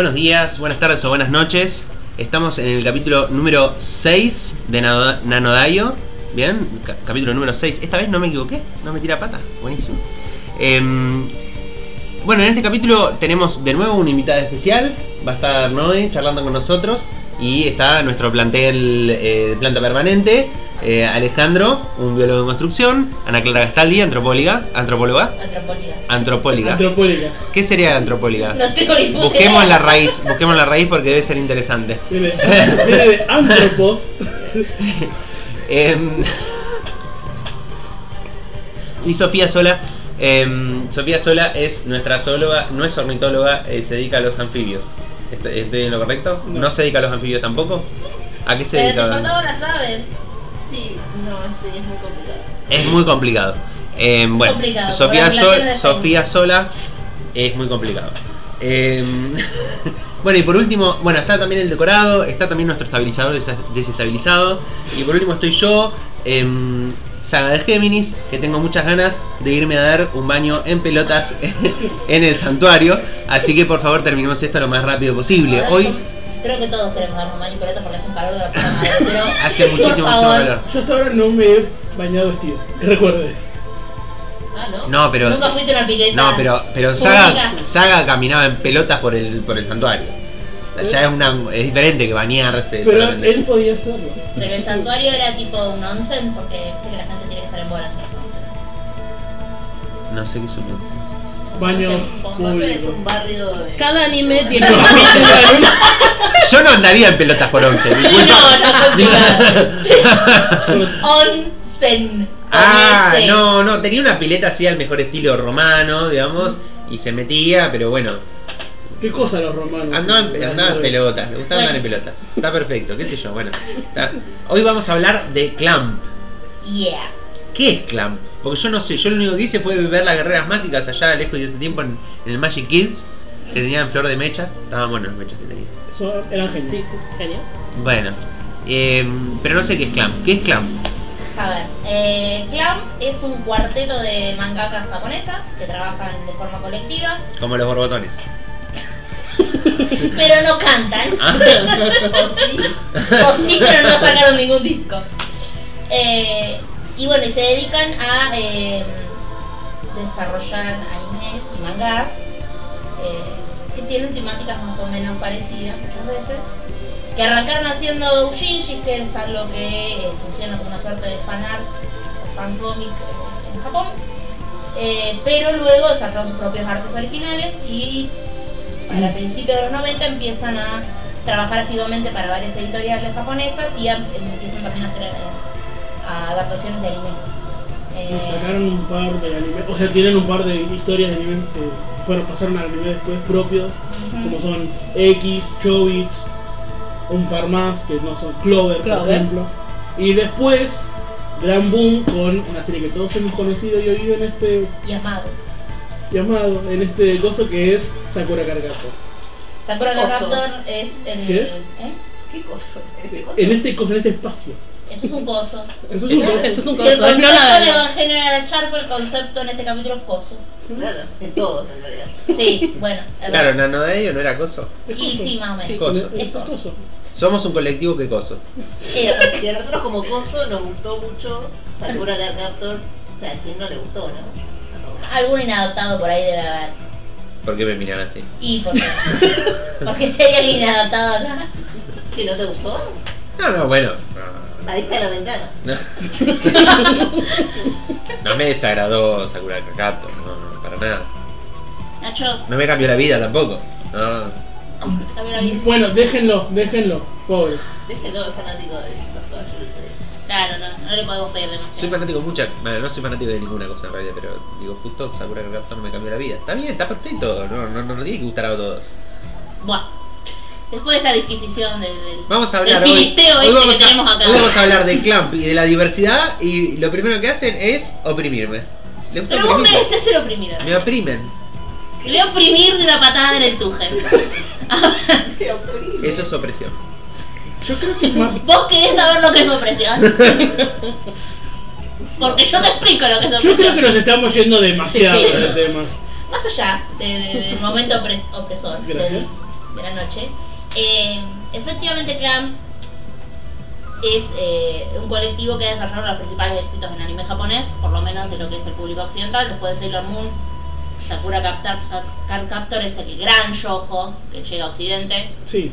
Buenos días, buenas tardes o buenas noches. Estamos en el capítulo número 6 de Nano- Nanodayo. Bien, Ca- capítulo número 6. Esta vez no me equivoqué, no me tira pata. Buenísimo. Em, bueno, en este capítulo tenemos de nuevo una invitada especial. Va a estar Noé charlando con nosotros. Y está nuestro plantel eh, de planta permanente. eh, Alejandro, un biólogo de construcción. Ana Clara Gastaldi, antropóloga. Antropóloga. Antropología. Antropóliga. Antropólica. ¿Qué sería antropóliga? No tengo ni puta Busquemos idea. la raíz, busquemos la raíz porque debe ser interesante. Viene, viene de antropos. Em, y Sofía Sola, em, Sofía Sola es nuestra zoóloga, no es ornitóloga, eh, se dedica a los anfibios. ¿Est- ¿Estoy en lo correcto? No. ¿No se dedica a los anfibios tampoco? ¿A qué se Pero dedica? faltaban las aves. Sí, no, sí, es muy complicado. Es muy complicado. Em, bueno, Complicado, Sofía, Sol- Sofía Sola es muy complicado. Em, bueno, y por último, bueno, está también el decorado, está también nuestro estabilizador desestabilizado. Y por último estoy yo, em, Saga de Géminis, que tengo muchas ganas de irme a dar un baño en pelotas en el santuario. Así que por favor terminemos esto lo más rápido posible. Hoy Creo que todos queremos darnos un baño por esto porque hace un calor de la puta madre. Pero hace muchísimo, mucho calor. Yo hasta ahora no me he bañado vestido. Que recuerde. Ah, ¿no? No, pero... Nunca fuiste a una pileta. No, pero, pero Saga. Saga caminaba en pelotas por el, por el santuario. O sea, ya es, una, es diferente que bañarse. Pero él podía hacerlo. Pero el santuario era tipo un onsen porque que la gente tiene que estar en bolas en los onsen. No sé qué es un once. Baño Ponte es público. un barrio de... Cada anime tiene un Yo no andaría en pelotas por once. No, no, disculpa. Onsen. Ah, ese. no, no, tenía una pileta así al mejor estilo romano, digamos, y se metía, pero bueno, ¿Qué cosa los romanos? andaba en, andaba en pelotas, le gustaba andar en pelota. Está perfecto, qué sé yo, bueno. está- Hoy vamos a hablar de clamp. Yeah. ¿Qué es Clamp? Porque yo no sé, yo lo único que hice fue ver las guerreras mágicas allá lejos de ese tiempo en, en el Magic Kids, que tenían flor de mechas. Estaban buenas las mechas que tenían. Eran genios. Sí, genios. Bueno, eh, pero no sé qué es Clamp. ¿Qué es Clamp? A ver, eh, Clamp es un cuarteto de mangakas japonesas que trabajan de forma colectiva, Como los borbotones. pero no cantan. Ah, ¿O sí? O sí, pero no sacaron ningún disco. Eh, y bueno, y se dedican a eh, desarrollar animes y mangas eh, que tienen temáticas más o menos parecidas muchas veces. Que arrancaron haciendo doujinshi, que es algo que eh, funciona como una suerte de fan art o fan comic eh, en Japón. Eh, pero luego desarrollaron sus propios artes originales y para principios de los 90 empiezan a trabajar asiduamente para varias editoriales japonesas y a- empiezan también a hacer eh, a adaptaciones de anime. Eh, sacaron un par de anime, o sea, tienen un par de historias de anime que fueron, pasaron al anime después propios, como son X, Chobits, un par más que no son Clover, por Clover. ejemplo. Y después, gran boom con una serie que todos hemos conocido y oído en este llamado. llamado, en este gozo que es Sakura Cargato. Sakura. Raptor es el. ¿Qué? ¿eh? ¿Qué cosa? ¿Este cosa? En este coso, en este espacio. Eso es un coso. Esto es un Eso coso. es un Si el coso, es concepto nada. de Evangelio era charco, el concepto en este capítulo es coso. Claro, en todos en realidad. Sí, bueno. claro, verdad. Nanodeo no era coso. Y coso. sí, más o menos. Coso. Es Es coso. Somos un colectivo que coso. Eso. Y a nosotros como Coso nos gustó mucho Sakura Card Captor. O sea, a quien no le gustó, ¿no? Algún inadaptado por ahí debe haber. ¿Por qué me miran así? ¿Y por qué? Porque si hay alguien inadaptado acá. ¿Que no te gustó? No, no, bueno. Ahí está la ventana. No, no me desagradó Sakura Kakato, no, no, para nada. Nacho, No me cambió la vida tampoco. No. Bueno, déjenlo, déjenlo, pobre. Déjenlo fanático de los caballeros Claro, no, no le podemos pedir Soy demasiado. fanático de muchas, bueno, no soy fanático de ninguna cosa en realidad, pero digo, justo Sakura Captor no me cambió la vida. Está bien, está perfecto, no, no, no, no tiene que gustar a todos. Bueno. Después de esta disquisición de, del, Vamos a hablar del hoy, filisteo hoy este vamos, que tenemos a, acá. hoy vamos a hablar de Clamp y de la diversidad y lo primero que hacen es oprimirme. ¿Le gusta Pero vos mereces ser oprimido. Me oprimen. Te voy a oprimir de una patada en el tuje. Eso es opresión. Yo creo que es más. Vos querés saber lo que es opresión. Porque yo te explico lo que es Yo creo opresión. que nos estamos yendo demasiado Sí. del tema. más allá de- de- del momento opres- opresor de, Gracias. de la noche, eh, efectivamente Clamp es eh, un colectivo que ha desarrollado los principales éxitos en anime japonés, por lo menos de lo que es el público occidental, después de Sailor Moon. Sakura Captor, Card Captor es el gran yojo que llega a Occidente. Sí,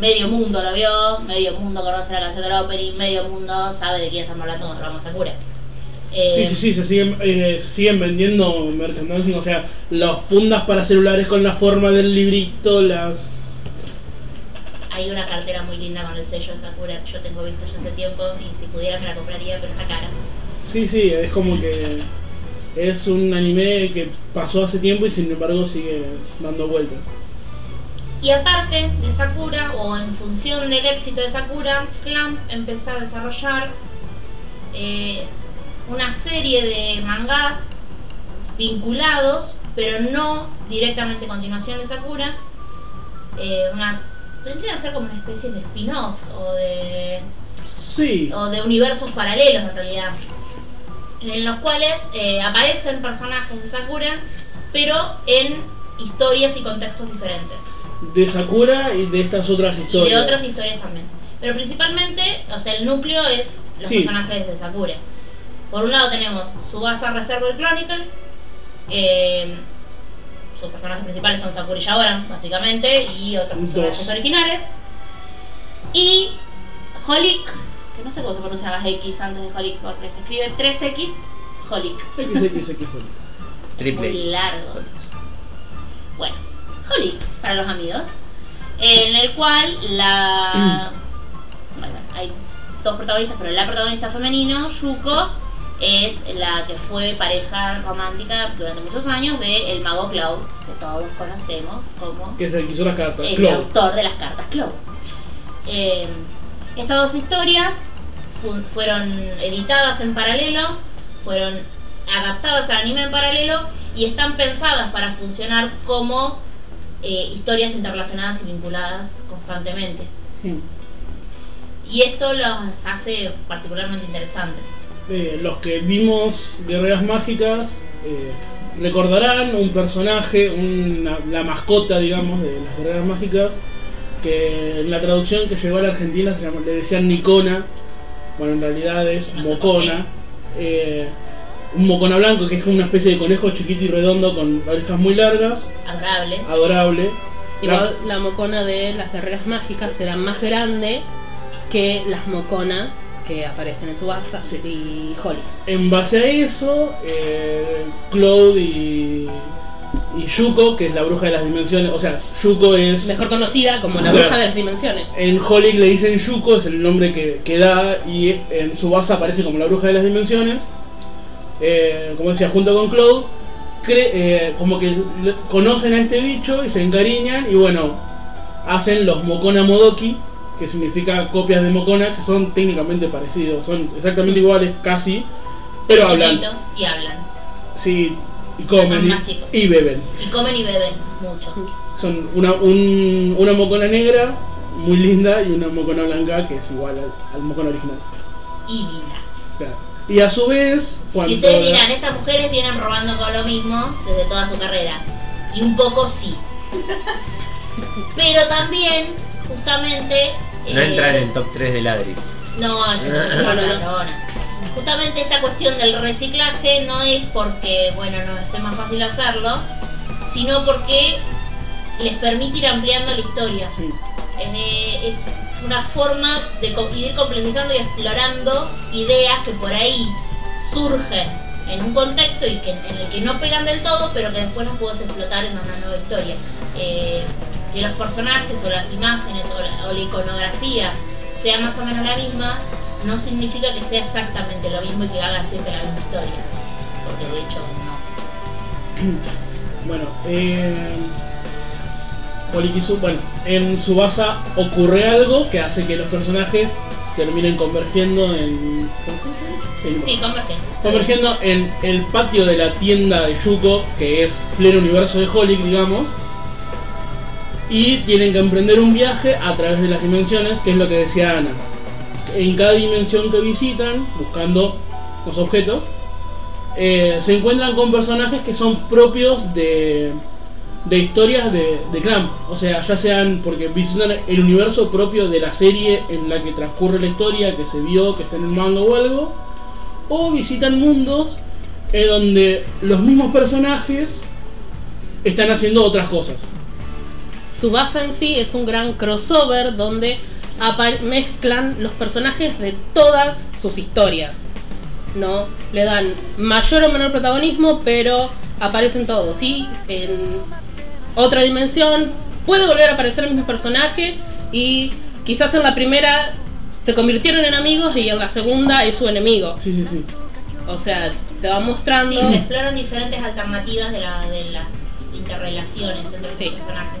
Medio mundo lo vio, medio mundo conoce la canción del opening, medio mundo sabe de quién estamos hablando cuando hablamos de Sakura. Eh, sí, sí, sí, se siguen, eh, se siguen vendiendo merchandising, o sea, las fundas para celulares con la forma del librito, las... Hay una cartera muy linda con el sello de Sakura que yo tengo visto ya hace tiempo y si pudiera me la compraría, pero está cara. Sí, sí, es como que es un anime que pasó hace tiempo y sin embargo sigue dando vueltas. Y aparte de Sakura, o en función del éxito de Sakura, Clamp empezó a desarrollar eh, una serie de mangas vinculados, pero no directamente a continuación de Sakura. Eh, una, tendría que ser como una especie de spin-off o de Sí, o de universos paralelos en realidad, en los cuales eh, aparecen personajes de Sakura, pero en historias y contextos diferentes. de Sakura y de estas otras Y historias. de otras historias también. Pero principalmente, o sea, el núcleo es los Sí. personajes de Sakura. Por un lado tenemos Subasa Reservoir Chronicle. eh, sus personajes principales son Sakura y Yaoran, básicamente, y otros Dos. personajes originales. Y Holic, que no sé cómo se pronuncia las X antes de Holic, porque se escribe 3X, Holic. XXX. Triple. Muy largo. Bueno, Holly, para los amigos. En el cual la. Bueno, hay dos protagonistas, pero la protagonista femenino, Yuko, es la que fue pareja romántica durante muchos años de el mago Cloud, que todos conocemos como Que es el que hizo las cartas. el autor de las cartas Cloud. Eh, estas dos historias fueron editadas en paralelo, fueron adaptadas al anime en paralelo y están pensadas para funcionar como eh, historias interrelacionadas y vinculadas constantemente. Y esto los hace particularmente interesantes. Eh, los que vimos Guerreras Mágicas eh, recordarán un personaje, una- la mascota, digamos, de las Guerreras Mágicas, que en la traducción que llegó a la Argentina se le decían Nicona, bueno, en realidad es Mocona. Eh, un Mocona blanco que es una especie de conejo chiquito y redondo con orejas muy largas, Adorable. adorable. Igual la mocona de las guerreras mágicas era más grande que las moconas que aparecen en Subasa Sí. y Holly. En base a eso, eh, Cloud y, y Yuko, que es la bruja de las dimensiones, o sea, Yuko es... Mejor conocida como la bruja de las dimensiones. En Holic le dicen Yuko, es el nombre que, que da, y en su base aparece como la bruja de las dimensiones. Eh, como decía, junto con Cloud, eh, como que conocen a este bicho y se encariñan, y bueno, hacen los Mokona Modoki, que significa copias de Mokona, que son técnicamente parecidos, son exactamente iguales, casi, pero hablan. y hablan. Sí, y Son comen más chicos. y, y beben. Y comen y beben mucho. Son una, un- una mocona negra, muy linda, y una mocona blanca que es igual al, al mocona original. Y linda. Claro. Y a su vez, cuando... Y ustedes dirán, estas mujeres vienen robando con lo mismo desde toda su carrera. Y un poco sí. Pero también, justamente... No eh, entran en el top 3 de Ladri. No, No, una no, no. Justamente esta cuestión del reciclaje no es porque, bueno, nos hace más fácil hacerlo, sino porque les permite ir ampliando la historia. Sí. Eh, es una forma de ir complejizando y explorando ideas que por ahí surgen en un contexto y que, en el que no pegan del todo, pero que después las puedes explotar en una nueva historia. Eh, que los personajes o las imágenes o la, o la iconografía sea más o menos la misma, no significa que sea exactamente lo mismo y que hagan siempre la misma historia. Porque de hecho no. Bueno, eh... Polikisu, bueno, en Subasa ocurre algo que hace que los personajes terminen convergiendo en... Sí, no. Sí, convergen. Convergiendo en el patio de la tienda de Yuko, que es pleno universo de Holic, digamos. Y tienen que emprender un viaje a través de las dimensiones, que es lo que decía Ana. En cada dimensión que visitan, buscando los objetos, eh, se encuentran con personajes que son propios de, de historias de, de Clamp. O sea, ya sean porque visitan el universo propio de la serie en la que transcurre la historia, que se vio, que está en el manga o algo, o visitan mundos en donde los mismos personajes están haciendo otras cosas. Su base en sí es un gran crossover donde mezclan los personajes de todas sus historias. ¿No? Le dan mayor o menor protagonismo, pero aparecen todos. Y en otra dimensión puede volver a aparecer el mismo personaje y quizás en la primera se convirtieron en amigos y en la segunda es su enemigo. Sí, sí, sí. O sea, te va Sí, mostrando... se exploran diferentes alternativas de, la, de las interrelaciones entre Sí. los personajes.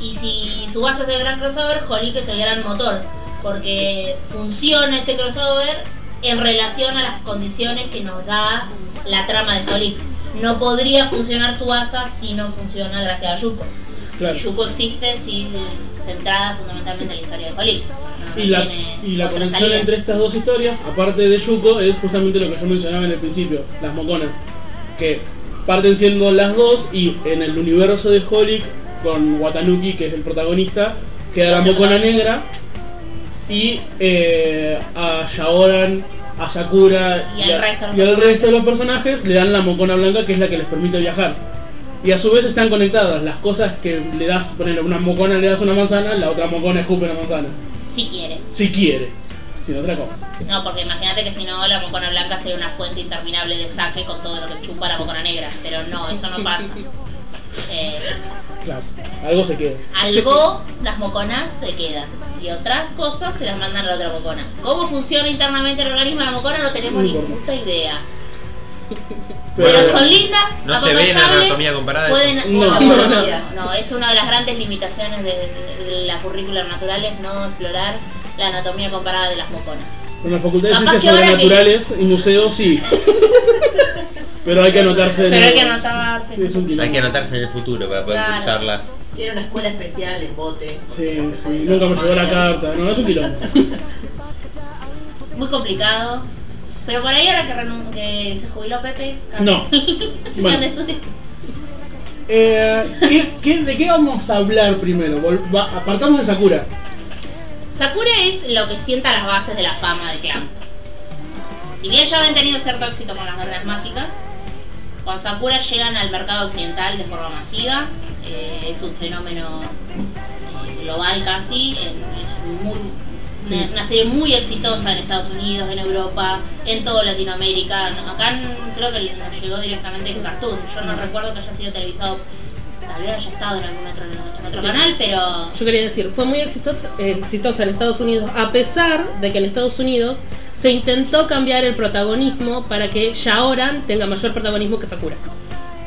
Y si su base es el gran crossover, Holic es el gran motor, porque funciona este crossover en relación a las condiciones que nos da la trama de Holic. No podría funcionar su base si no funciona gracias a Yuko. Claro. Yuko existe sí, centrada fundamentalmente en la historia de Holic. No, Y la, y la conexión entre estas dos historias, aparte de Yuko, es justamente lo que yo mencionaba en el principio, las moconas. Que parten siendo las dos y en el universo de Holic, con Watanuki, que es el protagonista, queda la mocona negra y eh, a Shaoran, a Sakura Y al a- resto de los y al personajes. resto de los personajes le dan la mocona blanca que es la que les permite viajar. Y a su vez están conectadas. Las cosas que le das, ponerle una mocona le das una manzana, la otra mocona escupe una manzana. Si quiere. Si quiere. Si no otra cosa. No, porque imagínate que si no, la mocona blanca sería una fuente interminable de saque con todo lo que chupa la mocona negra. Pero no, eso no pasa. Eh, Claro. Algo se queda. algo, las moconas se quedan. Y otras cosas se las mandan a la otra mocona. ¿Cómo funciona internamente el organismo de la mocona? No tenemos ni importa. puta idea. Pero, Pero, son lindas, No se ve en anatomía comparada. Pueden, No. no, no, no, es una de las grandes limitaciones de, de- de la currícula natural es no explorar la anatomía comparada de las moconas. con la Facultad de Capaz Ciencias ahora que- Sobrenaturales y museos sí. Pero hay que anotarse en Pero hay el- que anotarse. Sí, es un quilombo. Hay que anotarse en el futuro para poder Claro. usarla. Tiene una escuela especial en bote. Sí, porque no se sí, nunca me llegó la carta. No, es un quilombo. Muy complicado. Pero por ahí ahora que, renun- que se jubiló Pepe. No. Bueno. Eh, ¿qué- qué- de qué vamos a hablar primero? Vol- va- apartamos de Sakura. Sakura es lo que sienta las bases de la fama de Clamp. Si bien ya habían tenido cierto éxito con las guerras mágicas, con Sakura llegan al mercado occidental de forma masiva. eh, es un fenómeno eh, global casi, en- en muy- una, Sí. una serie muy exitosa en Estados Unidos, en Europa, en toda Latinoamérica. No, Acá creo que nos llegó directamente en Cartoon. Yo no recuerdo que haya sido televisado, tal vez haya estado en algún otro, en otro canal, pero Yo quería decir, fue muy exitosa, exitosa en Estados Unidos, a pesar de que en Estados Unidos se intentó cambiar el protagonismo para que Shaoran tenga mayor protagonismo que Sakura.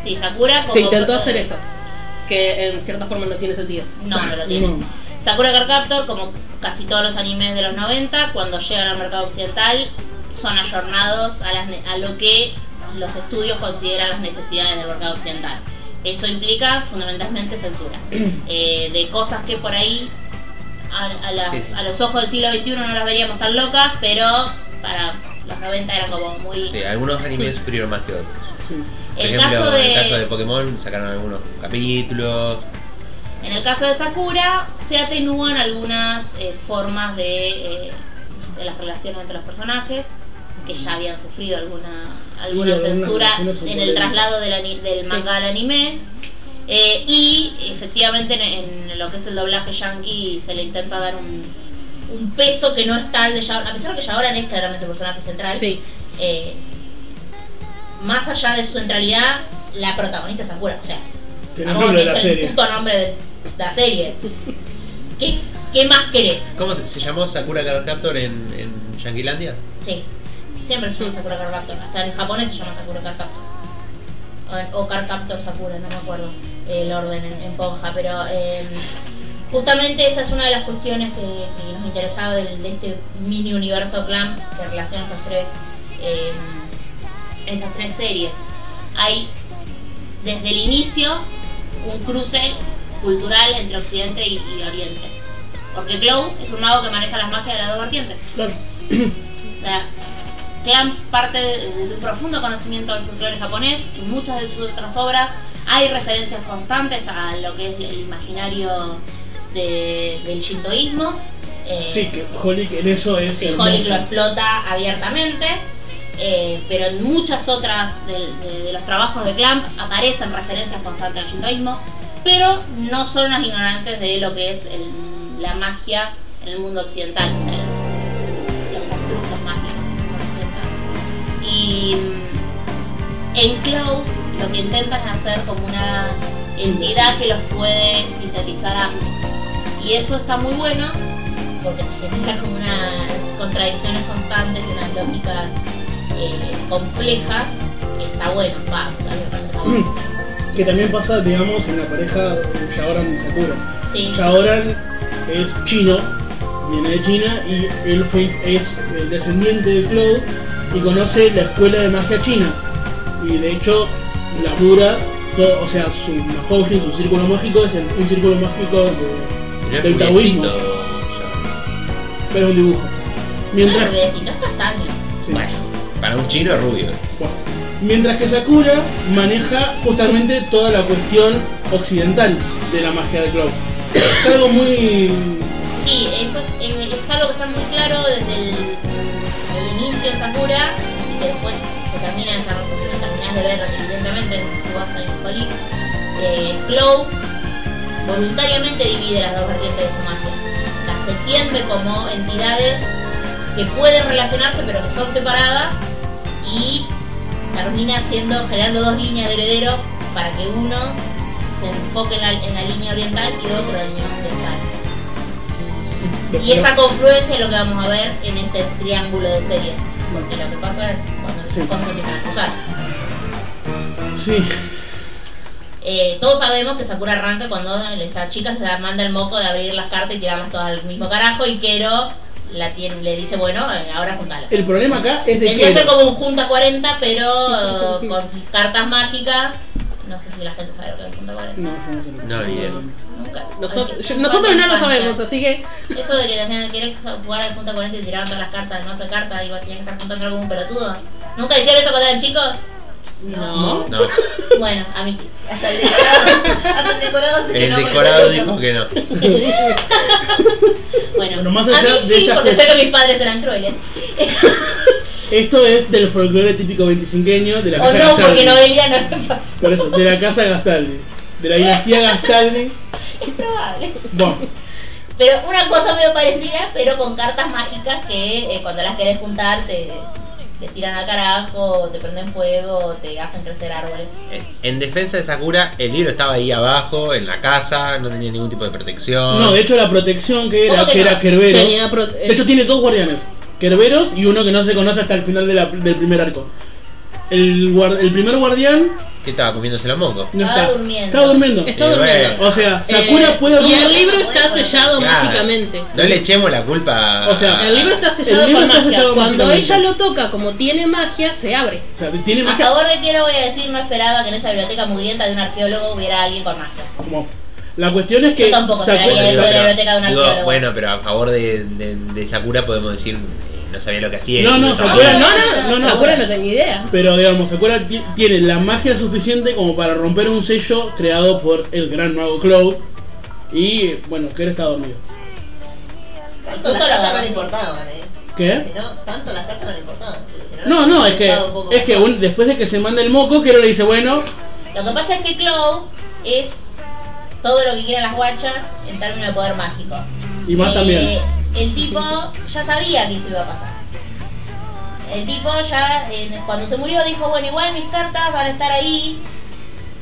Sí, Sakura como Se intentó hacer eso, que en cierta forma no tiene sentido. No, no lo tiene. No. Sakura Card como casi todos los animes de los 90, cuando llegan al mercado occidental, son ayornados a, las a lo que los estudios consideran las necesidades del mercado occidental. Eso implica fundamentalmente censura. Eh, de cosas que por ahí a, a la- Sí, sí. a los ojos del siglo XXI no las veríamos tan locas, pero para los 90 eran como muy... Sí, algunos animes supieron más que otros. Sí. Por El ejemplo, caso en el caso de Pokémon sacaron algunos capítulos. En el caso de Sakura, se atenúan algunas eh, formas de, eh, de las relaciones entre los personajes, que ya habían sufrido alguna, alguna Sí, censura en el traslado del manga al anime. Eh, y efectivamente en, en lo que es el doblaje yankee se le intenta dar un, un peso que no es tal de Shaoran, a pesar de que Shaoran es claramente el personaje central. Sí, eh, más allá de su centralidad, la protagonista es Sakura. O sea, el vamos, nombre de la es el serie. puto nombre de la serie. ¿Qué, qué más querés? ¿Cómo se, se llamó Sakura Card Captor en, en Yanquilandia? Sí, siempre se llama Sakura Card Captor. Hasta en japonés se llama Sakura Card Captor. O, o Card Captor Sakura, no me acuerdo el orden en, en Ponja, pero eh, justamente esta es una de las cuestiones que, que nos interesaba del- de, este mini universo clan que relaciona estas tres, eh, estas tres series. Hay desde el inicio un cruce cultural entre Occidente y, y Oriente. Porque Glow es un mago que maneja las magias de las dos vertientes. Claro. Sea, Clamp parte de, de un profundo conocimiento del folclore japonés. En muchas de sus otras obras hay referencias constantes a lo que es el imaginario de- del shintoísmo. Eh, Sí, que Holic en eso es. Sí. Holic lo explota abiertamente. eh, pero en muchas otras de, de- de los trabajos de Clamp aparecen referencias constantes al shintoísmo, pero no son las ignorantes de lo que es el- la magia en el mundo occidental, o sea, los mágicos. Y mm, en Cloud lo que intentan hacer como una entidad que los puede sintetizar a ambos. Y eso está muy bueno porque te genera como unas contradicciones constantes y unas lógicas eh, complejas. que Está bueno, va, está bueno. Que también pasa, digamos, en la pareja Shaoran y Sakura. Sí, Shaoran es chino, viene de China y él fue, es el descendiente de Cloud y conoce la escuela de magia china. Y de hecho, labura, todo, o sea, su Mahouji, su círculo mágico es el- un círculo mágico de- Mirá del taoísmo, pero un dibujo. Mientras, rubiecito, es castaño. sí. Bueno, para un chino es rubio. Bueno, Mientras que Sakura maneja justamente toda la cuestión occidental de la magia de Cloud. Es algo muy. Sí, eso es, eh, es algo que está muy claro desde el, el inicio de Sakura y que después se termina de desarrollar, lo terminás de ver evidentemente en su base en Cloud voluntariamente divide las dos vertientes de su magia. Las entiende como entidades que pueden relacionarse pero que son separadas y termina siendo generando dos líneas de herederos para que uno se enfoque en la, en la línea oriental y otro en la línea occidental. Y esa confluencia es lo que vamos a ver en este triángulo de series. Porque lo que pasa es cuando Sí. cosas se empiezan a cruzar. Sí, Eh, todos sabemos que Sakura arranca cuando esta chica se da- manda el moco de abrir las cartas y tirarlas todas al mismo carajo y Kero la tiene, le dice, bueno, eh, ahora juntala. el problema acá es de Tendría que como un junta 40, pero eh, con cartas mágicas. No sé si la gente sabe lo que es un junta 40. No, no. No. Nunca. Nosotros, yo- no lo sabemos, así que Eso de que tenían que jugar al punta 40 y tirar todas las cartas mazo de cartas y vos tenías que estar juntando como un pelotudo. ¿Nunca hicieron eso cuando eran chicos? No. No, Bueno, a mí. Hasta el decorado. Hasta el decorado se el decorado dijo que no. Bueno, Bueno, más a allá mí de sí, porque sé que mis padres eran crueles. Esto es del folclore típico 25 de la o casa no, porque Gastaldi. Noelia no le pasó. Por eso, de la casa Gastaldi. De la dinastía Gastaldi. Es probable. Bueno, Pero una cosa medio parecida, pero con cartas mágicas que eh, cuando las querés juntar te, te tiran al carajo, te prenden fuego, te hacen crecer árboles. En defensa de Sakura, el libro estaba ahí abajo, en la casa, no tenía ningún tipo de protección. no, de hecho la protección que era, ¿Cómo que era pro- De hecho tiene dos guardianes. Kerberos y uno que no se conoce hasta el final de la- del primer arco. El, guar- el primer guardián ¿Qué estaba comiéndose los mocos? no Estaba está. durmiendo. Estaba durmiendo. Está Y durmiendo. bueno. O sea, Sakura Eh, puede Y abrir- el libro está sellado Claro. mágicamente. No le echemos la culpa. O sea, El libro está El sellado libro con está magia. sellado Cuando mágicamente. ella lo toca, como tiene magia, se abre. O sea, tiene A magia. favor de que no voy a decir, no esperaba que en esa biblioteca mugrienta de un arqueólogo hubiera alguien con magia. Como- La cuestión es que Yo tampoco Sakura- esperaría eso de la biblioteca de un digo, arqueólogo. bueno, pero a favor de, de, de Sakura podemos decir, no sabía lo que hacía. No, no, Sakura- No, no, no, no, no. Sakura no tenía idea. Pero digamos, Sakura ti- tiene la magia suficiente como para romper un sello creado por el gran mago Cloud. Y bueno, Kero está dormido. Tanto las cartas no le importaban, eh. ¿Qué? Si no, tanto las cartas no le importaban. No, no, es que, es que un- después de que se manda el moco, Kero le dice, bueno, Lo que pasa es que Clow es todo lo que quieren las guachas en términos de poder mágico. y más Eh, también. El tipo ya sabía que eso iba a pasar. El tipo ya, eh, cuando se murió, dijo, bueno, igual mis cartas van a estar ahí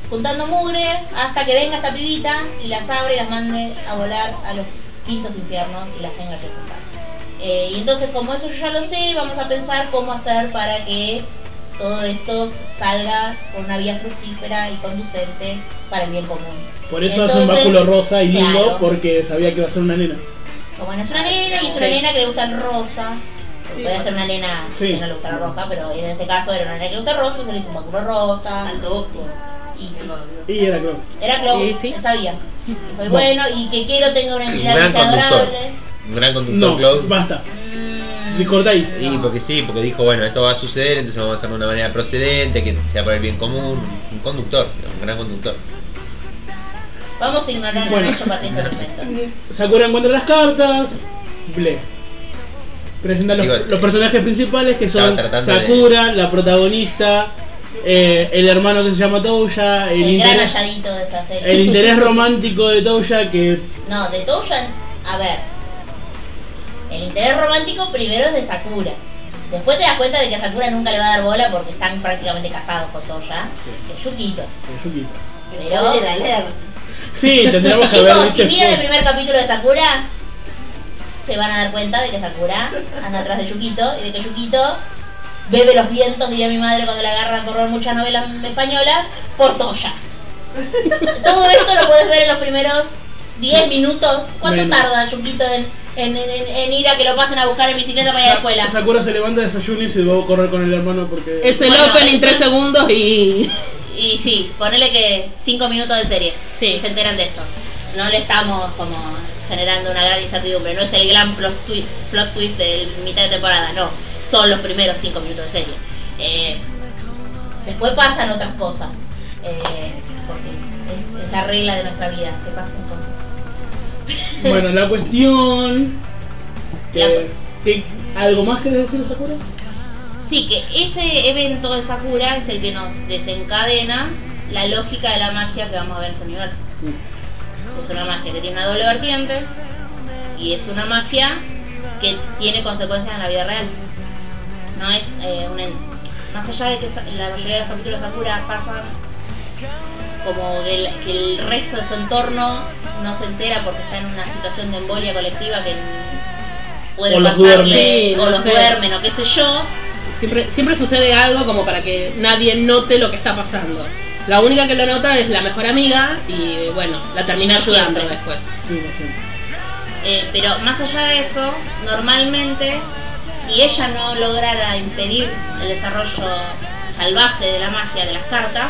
juntando mugre hasta que venga esta pibita y las abre y las mande a volar a los quintos infiernos y las tenga que juntar. Eh, y entonces, como eso yo ya lo sé, vamos a pensar cómo hacer para que todo esto salga por una vía fructífera y conducente para el bien común. Por eso hace un báculo rosa y lindo, claro. porque sabía que iba a ser una nena. Como no es una nena y es una Sí. nena que le gusta el rosa. Sí, Puede ser una nena Sí. que no le gusta el rosa, pero en este caso era una nena que le gusta el rosa, entonces le hizo un báculo rosa. Alto ojo. Y Y era Cloud. era Chloe, Sí, sabía. Y fue bueno, y que quiero tenga una Un entidad gran adorable. Un gran conductor, No, Cloud. Mm, basta. Ahí. Y porque sí, porque dijo, bueno, esto va a suceder, entonces vamos a hacerlo de una manera procedente, que sea por el bien común, un conductor, un gran conductor. Vamos a ignorar Bueno. el hecho a partir de este momento. Sakura encuentra las cartas. Ble. Presenta los, Digo, los personajes principales que son de- Sakura, la protagonista, eh, el hermano que se llama Touya, el, El gran interés, halladito de esta serie. el interés romántico de Touya que No, de Touya, a ver. El interés romántico primero es de Sakura. Después te das cuenta de que a Sakura nunca le va a dar bola porque están prácticamente casados con Touya. Que es Yukito. es Yukito. Pero-. Sí, tendríamos que haber Chicos, visto si miran el después. primer capítulo de Sakura, se van a dar cuenta de que Sakura anda atrás de Yukito y de que Yukito bebe los vientos, diría mi madre cuando la agarran por ver muchas novelas españolas, por Toya. Todo esto lo puedes ver en los primeros 10 minutos. ¿Cuánto Menos. tarda Yukito en, en, en- en ir a que lo pasen a buscar en bicicleta para ir a la escuela? Sakura se levanta, desayuna y se va a correr con el hermano porque... Es el Bueno, opening eso- 3 segundos y. Y sí, ponele que 5 minutos de serie. Sí. Y se enteran de esto. No le estamos como generando una gran incertidumbre. No es el gran plot twist, plot twist de mitad de temporada, no. Son los primeros 5 minutos de serie. Eh, después pasan otras cosas. Eh, porque es, es la regla de nuestra vida. Que pasan cosas. Bueno, la cuestión... La que- ¿Algo más querés decir, Sakura? Sí, que ese evento de Sakura es el que nos desencadena la lógica de la magia que vamos a ver en este universo. Es una magia que tiene una doble vertiente y es una magia que tiene consecuencias en la vida real. No es eh, un en- más allá de que la mayoría de los capítulos de Sakura pasan como que el, que el resto de su entorno no se entera porque está en una situación de embolia colectiva que puede O los pasarle duermen. Sí, o no los duermen o qué sé yo. Siempre, siempre sucede algo como para que nadie note lo que está pasando. La única que lo nota es la mejor amiga y bueno, la termina ayudando siempre. después. Sí. Eh, pero más allá de eso, normalmente, si ella no lograra impedir el desarrollo salvaje de la magia de las cartas,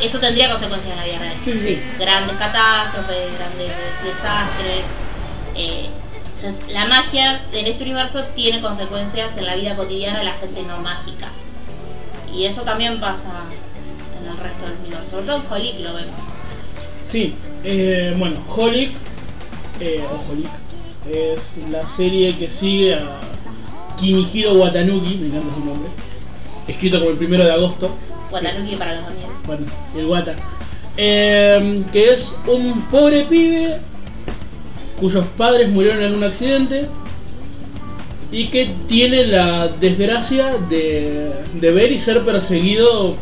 eso tendría consecuencias en la vida real. Sí, sí. Grandes catástrofes, grandes desastres. eh, la magia en este universo tiene consecuencias en la vida cotidiana de la gente no mágica. Y eso también pasa en el resto del universo. Sobre todo en Holic lo vemos. Sí, eh, bueno, Holic, eh, o Holic, es la serie que sigue a Kimihiro Watanuki, me encanta su nombre, escrito como el primero de agosto, Watanuki para los amigos. bueno, el Wata, eh, que es un pobre pibe cuyos padres murieron en un accidente y que tiene la desgracia de, de ver y ser perseguido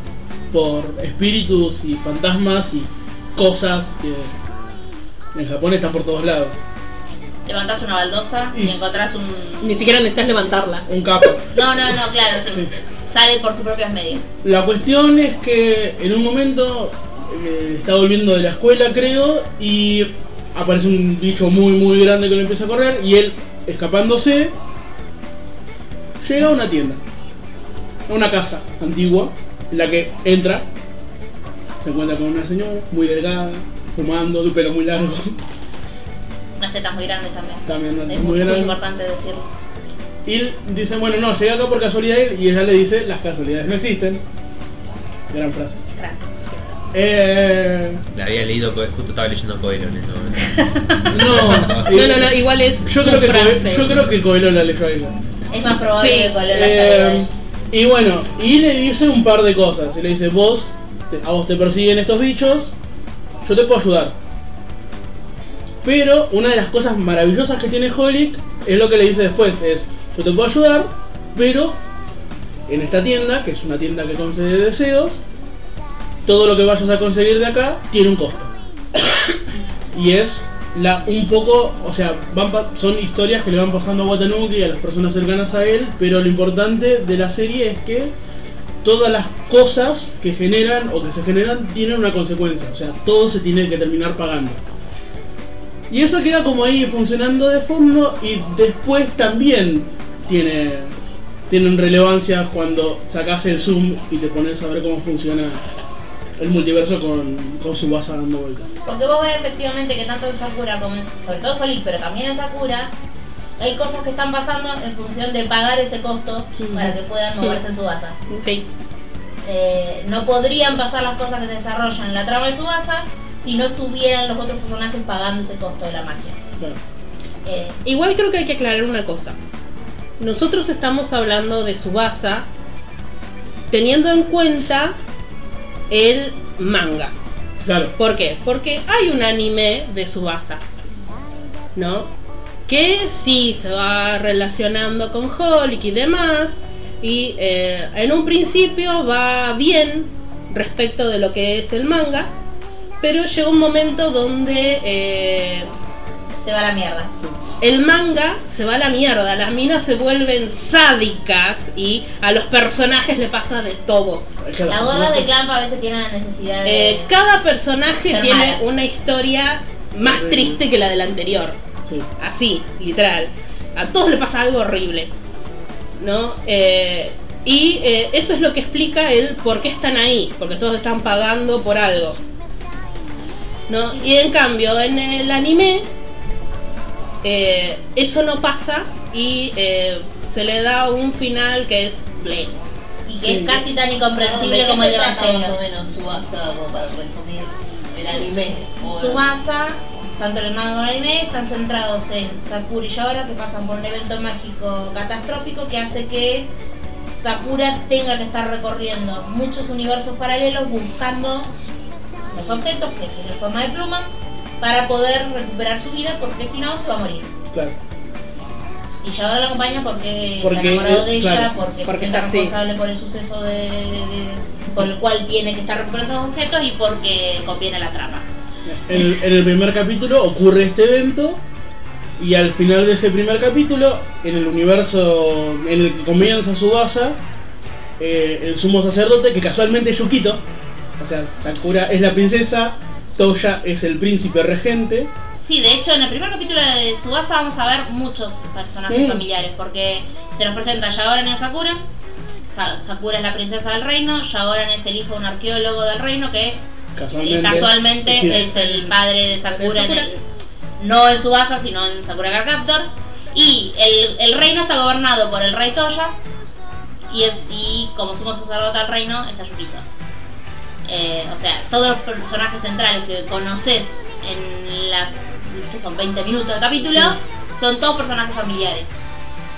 por espíritus y fantasmas y cosas que en Japón están por todos lados. Levantás una baldosa y, Y encontrás un. Ni siquiera necesitas levantarla. Un capo. No, no, no, claro, sí. Sí. Sale por sus propios medios. La cuestión es que en un momento eh, está volviendo de la escuela, creo, y aparece un bicho muy, muy grande que lo empieza a correr, y él, escapándose, llega a una tienda, a una casa antigua, en la que entra, se encuentra con una señora muy delgada, fumando, de pelo muy largo, Unas tetas muy grandes también. también Es muy muy, importante decirlo. Y dice, bueno, no, llegué acá por casualidad, y ella le dice, las casualidades no existen. Gran frase. Eh, La había leído, justo estaba leyendo Coelho en ese momento. no, No, no, no, igual es. Yo su creo que frase. Coelho, yo creo que Coelho la leyó a ella. Es más probable Sí, que con la haya Eh, y bueno, y le dice un par de cosas. Y le dice, vos, a vos te persiguen estos bichos, yo te puedo ayudar. Pero una de las cosas maravillosas que tiene Holic es lo que le dice después, es, yo te puedo ayudar, pero en esta tienda, que es una tienda que concede deseos, todo lo que vayas a conseguir de acá tiene un costo. Y es la un poco, o sea, van pa- son historias que le van pasando a Watanuki y a las personas cercanas a él, pero lo importante de la serie es que todas las cosas que generan o que se generan tienen una consecuencia, o sea, todo se tiene que terminar pagando. Y eso queda como ahí funcionando de fondo y después también tiene tienen relevancia cuando sacas el zoom y te pones a ver cómo funciona el multiverso con, con su base dando vueltas. Porque vos ves efectivamente que tanto en Sakura como en, sobre todo en Holic, pero también en Sakura, hay cosas que están pasando en función de pagar ese costo para que puedan moverse en su base. Sí. Eh, no podrían pasar las cosas que se desarrollan en la trama de su base si no estuvieran los otros personajes pagando ese costo de la magia. Claro. Eh, Igual creo que hay que aclarar una cosa. Nosotros estamos hablando de Subasa teniendo en cuenta el manga. Claro. ¿Por qué? Porque hay un anime de Subasa, ¿no? Que sí se va relacionando con Holic y demás. Y eh, en un principio va bien respecto de lo que es el manga. Pero llega un momento donde eh, se va a la mierda. el manga se va a la mierda, las minas se vuelven sádicas y a los personajes le pasa de todo. Las gordas de Clamp a veces tienen la necesidad de. Eh, cada personaje Ser tiene mala. una historia más triste que la del anterior. Sí. Así, literal. A todos le pasa algo horrible. ¿No? Eh, y eh, eso es lo que explica el por qué están ahí. Porque todos están pagando por algo. ¿No? Y en cambio, en el anime, eh, eso no pasa y eh, se le da un final que es ble. y que Sí. es casi tan incomprensible ¿de qué como el de trata más Evangelio. o menos su base, como para resumir el anime? Subasa, tanto el manga como el anime, están centrados en Sakura y Yaora que pasan por un evento mágico catastrófico que hace que Sakura tenga que estar recorriendo muchos universos paralelos buscando los objetos que tienen forma de pluma para poder recuperar su vida porque si no se va a morir. Claro. Y Yaora la acompaña porque, Porque, está enamorado de eh, ella, claro, porque, porque es está responsable por el suceso de, de- de- por el cual tiene que estar recuperando los objetos y porque conviene la trama. En el, en el primer capítulo ocurre este evento y al final de ese primer capítulo, en el universo en el que comienza su base, el sumo sacerdote, que casualmente es Yukito, o sea, Sakura es la princesa, Toya es el príncipe regente, Sí, de hecho, en el primer capítulo de Subasa vamos a ver muchos personajes Sí. familiares, porque se nos presenta Yaoran y Sakura. Sa- Sakura es la princesa del reino, Yaoran es el hijo de un arqueólogo del reino que casualmente, eh, casualmente es el padre de Sakura, en Sakura. el- no en Subasa, sino en Sakura Card Captor. Y el, el reino está gobernado por el rey Toya, y, es, y como sumo sacerdote del reino está Yukito. Eh, o sea, todos los personajes centrales que conoces en la que son 20 minutos de capítulo son todos personajes familiares.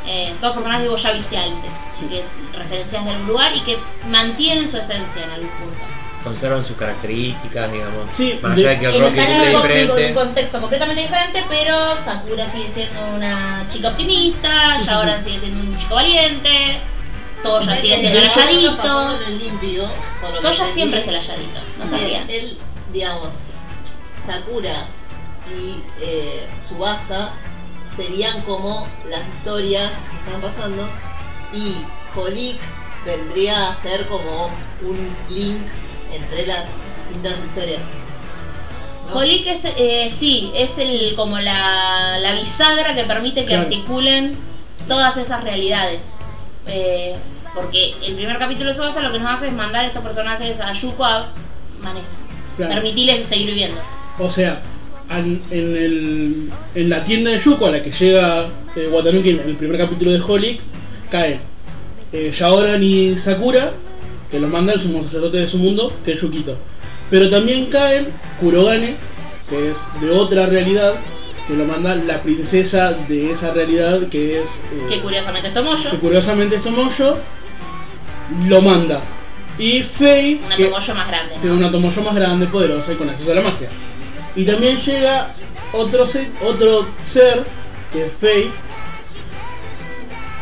Eh, todos personajes que vos ya viste antes, Sí. que referencias de algún lugar y que mantienen su esencia en algún punto. Conservan sus características, digamos. Sí, Más de- allá de que el En Rocky están en cumple un, con- diferente. un contexto completamente diferente, pero Sakura sigue siendo una chica optimista, Yaoran sigue siendo un chico valiente, Toya sigue siendo el halladito. Toya siempre es el halladito, no rían. Él, digamos, Sakura y eh, Subasa serían como las historias que están pasando y Holik vendría a ser como un link entre las distintas historias. ¿no? Holik es, eh, sí, es el, como la, la bisagra que permite que Claro. articulen todas esas realidades. Eh, porque el primer capítulo de Subasa lo que nos hace es mandar a estos personajes a Yuko a manejar, Claro. permitirles seguir viviendo. O sea, en, el, en la tienda de Yuko a la que llega eh, Watanuki en el primer capítulo de Holic, caen eh, Yaoran y Sakura, que los manda el sumo sacerdote de su mundo, que es Yukito. Pero también caen Kurogane, que es de otra realidad, que lo manda la princesa de esa realidad, que es... eh, Que curiosamente es Tomoyo, que curiosamente es Tomoyo, lo manda. Y Faye, una que- Tomoyo más grande. tiene una Tomoyo más grande, poderosa y con acceso a la magia. Y también llega otro ser, otro ser que es Faye,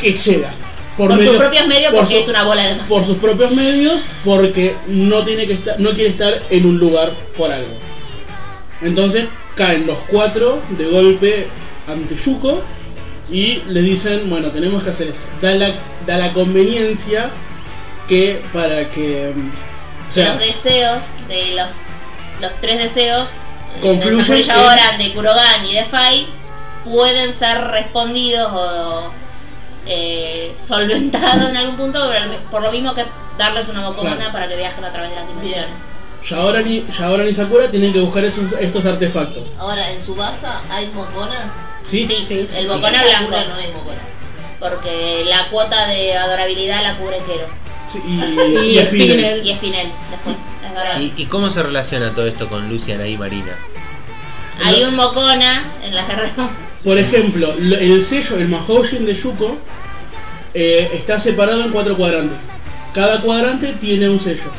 que llega. Por sus medio- propios medios por porque su- es una bola de magia. Por sus propios medios, porque no tiene que estar, no quiere estar en un lugar por algo. Entonces caen los cuatro de golpe ante Yuko y le dicen, bueno, tenemos que hacer esto. Da la, da la conveniencia que para que... mm, O sea, los deseos de los, los tres deseos Confluyen de en- de Kurogan y de Fai pueden ser respondidos o eh, solventados en algún punto por, lo mismo que darles una bocona Claro. para que viajen a través de las dimensiones. Yaoran y, Yaoran y Sakura tienen que buscar esos, estos artefactos. Ahora, en Subasa hay moconas. Sí, Sí, Sí. el ¿Por qué Mocona Sakura blanco. no hay Mocona? Porque la cuota de adorabilidad la cubre Kero. Sí, y, Y y Spinel. Spinel. Y Spinel después, es verdad. ¿Y, y cómo se relaciona todo esto con Luciana y Marina? Hay un Mocona en la guerra. Por ejemplo, lo- el sello, el Mahoujin de Yuko, eh, está separado en cuatro cuadrantes. Cada cuadrante tiene un sello.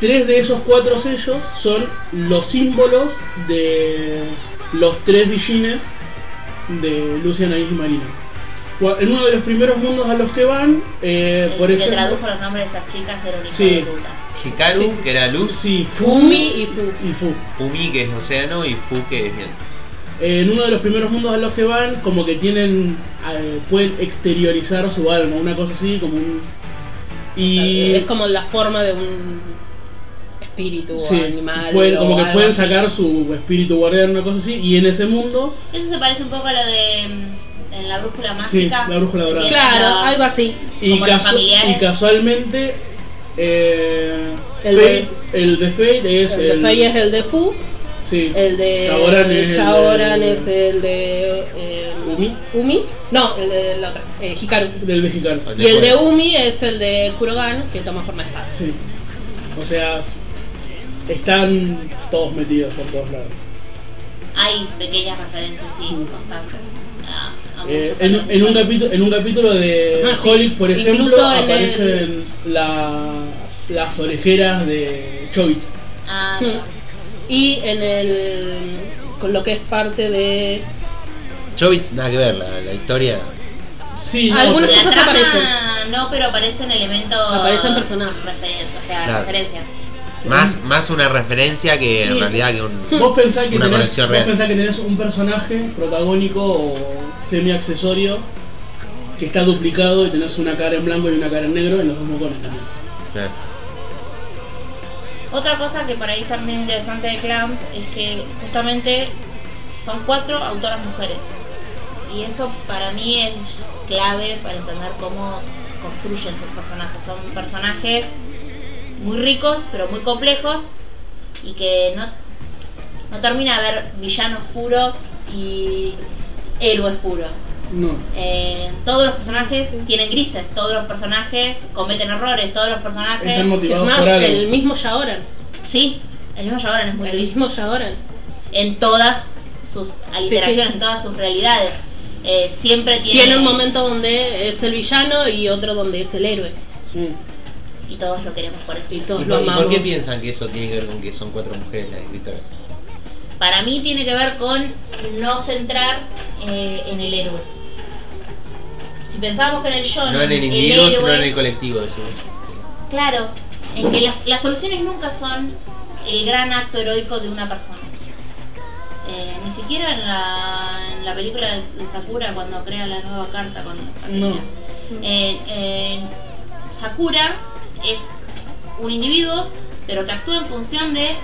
Tres de esos cuatro sellos son los símbolos de los tres Villines de Luciana y Marina. En uno de los primeros mundos a los que van, eh, El por que ejemplo. tradujo los nombres de esas chicas era un hijo Sí. de puta. Hikaru, que era luz, Sí, Fumi y Fu. y Fu. Umi, que es océano, y Fu, que es viento. En uno de los primeros mundos a los que van, como que tienen. eh, pueden exteriorizar su alma, una cosa así, como un. Y. Es como la forma de un espíritu sí, o animal. pueden- o como que pueden así. sacar su espíritu guardián, una cosa así, y en ese mundo. Eso se parece un poco a lo de mm, en la brújula Sí, mágica. la brújula dorada. Claro, los- algo así. Y, Como casu- y casualmente. eh, El Fate- el de Fate es El de Fei es el de Fu, Sí, el de Shaoran es el de- es el de eh, Umi. Umi. No, el de la otra, eh, Hikaru. del mexicano. El Y el de. Umi es el de Kurogan, que toma forma de espada. Sí. O sea, están todos metidos por todos lados. Hay pequeñas referencias, sí, Mm. constantes. A, a Eh, en, un capítulo, en un capítulo de Ajá, sí. Holic, por ejemplo, Incluso en el- aparecen la- las orejeras de Chovitz. Ah, Mm. Y en el. con lo que es parte de. Chobits, nada que ver, la, la historia. Sí, no, Algunas pero- la cosas aparecen. no, pero aparecen elementos. Aparecen personajes. referen- o sea, Claro. referencias. Más, más una referencia que en Sí. realidad que un. vos pensás que Una tenés, conexión vos real. pensás que tenés un personaje protagónico o semi-accesorio que está duplicado y tenés una cara en blanco y una cara en negro en los dos mocones también. Otra cosa que para ahí también interesante de Clamp es que justamente son cuatro autoras mujeres. Y eso para mí es clave para entender cómo construyen sus personajes. Son personajes muy ricos, pero muy complejos y que no, no termina de haber villanos puros y héroes puros. No. Eh, todos los personajes tienen grises, todos los personajes cometen errores, todos los personajes... Están Es más, por algo. el mismo Shaoran. Sí, el mismo Yagoran es muy El gris mismo Shaoran. en todas sus aliteraciones, en todas sus realidades. Eh, siempre tiene... Tiene un momento donde es el villano y otro donde es el héroe. Sí. Y todos lo queremos por eso. Y ¿Y todos por, lo y por amamos. qué piensan que eso tiene que ver con que son cuatro mujeres las escritoras? Para mí tiene que ver con no centrar eh, en el héroe. Si pensamos que en el shonen, No en el el individuo, sino héroe- en el colectivo. eso. Claro, en que las, las soluciones nunca son el gran acto heroico de una persona. Eh, ni siquiera en la, en la película de, de Sakura cuando crea la nueva carta con No. Eh, eh, Sakura es un individuo, pero que actúa en función de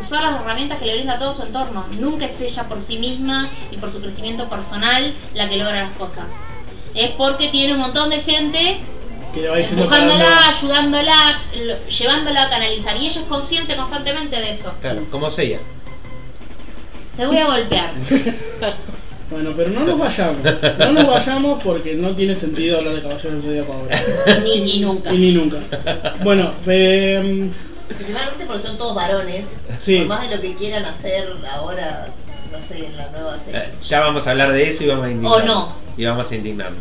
usar las herramientas que le brinda todo su entorno. Nunca es ella por sí misma y por su crecimiento personal la que logra las cosas. Es porque tiene un montón de gente Que empujándola, ayudándola, llevándola a canalizar. Y ella es consciente constantemente de eso. Claro, como Seiya. Te voy a golpear. Bueno, pero no nos vayamos. No nos vayamos porque no tiene sentido hablar de Caballeros del Zodíaco ahora. ni, ni nunca. Y ni nunca. Bueno, eh, Principalmente porque son todos varones. Sí. Por más de lo que quieran hacer ahora, no sé, en la nueva serie. Eh, ya vamos a hablar de eso y vamos a indignarnos. O no. Y vamos a indignarnos.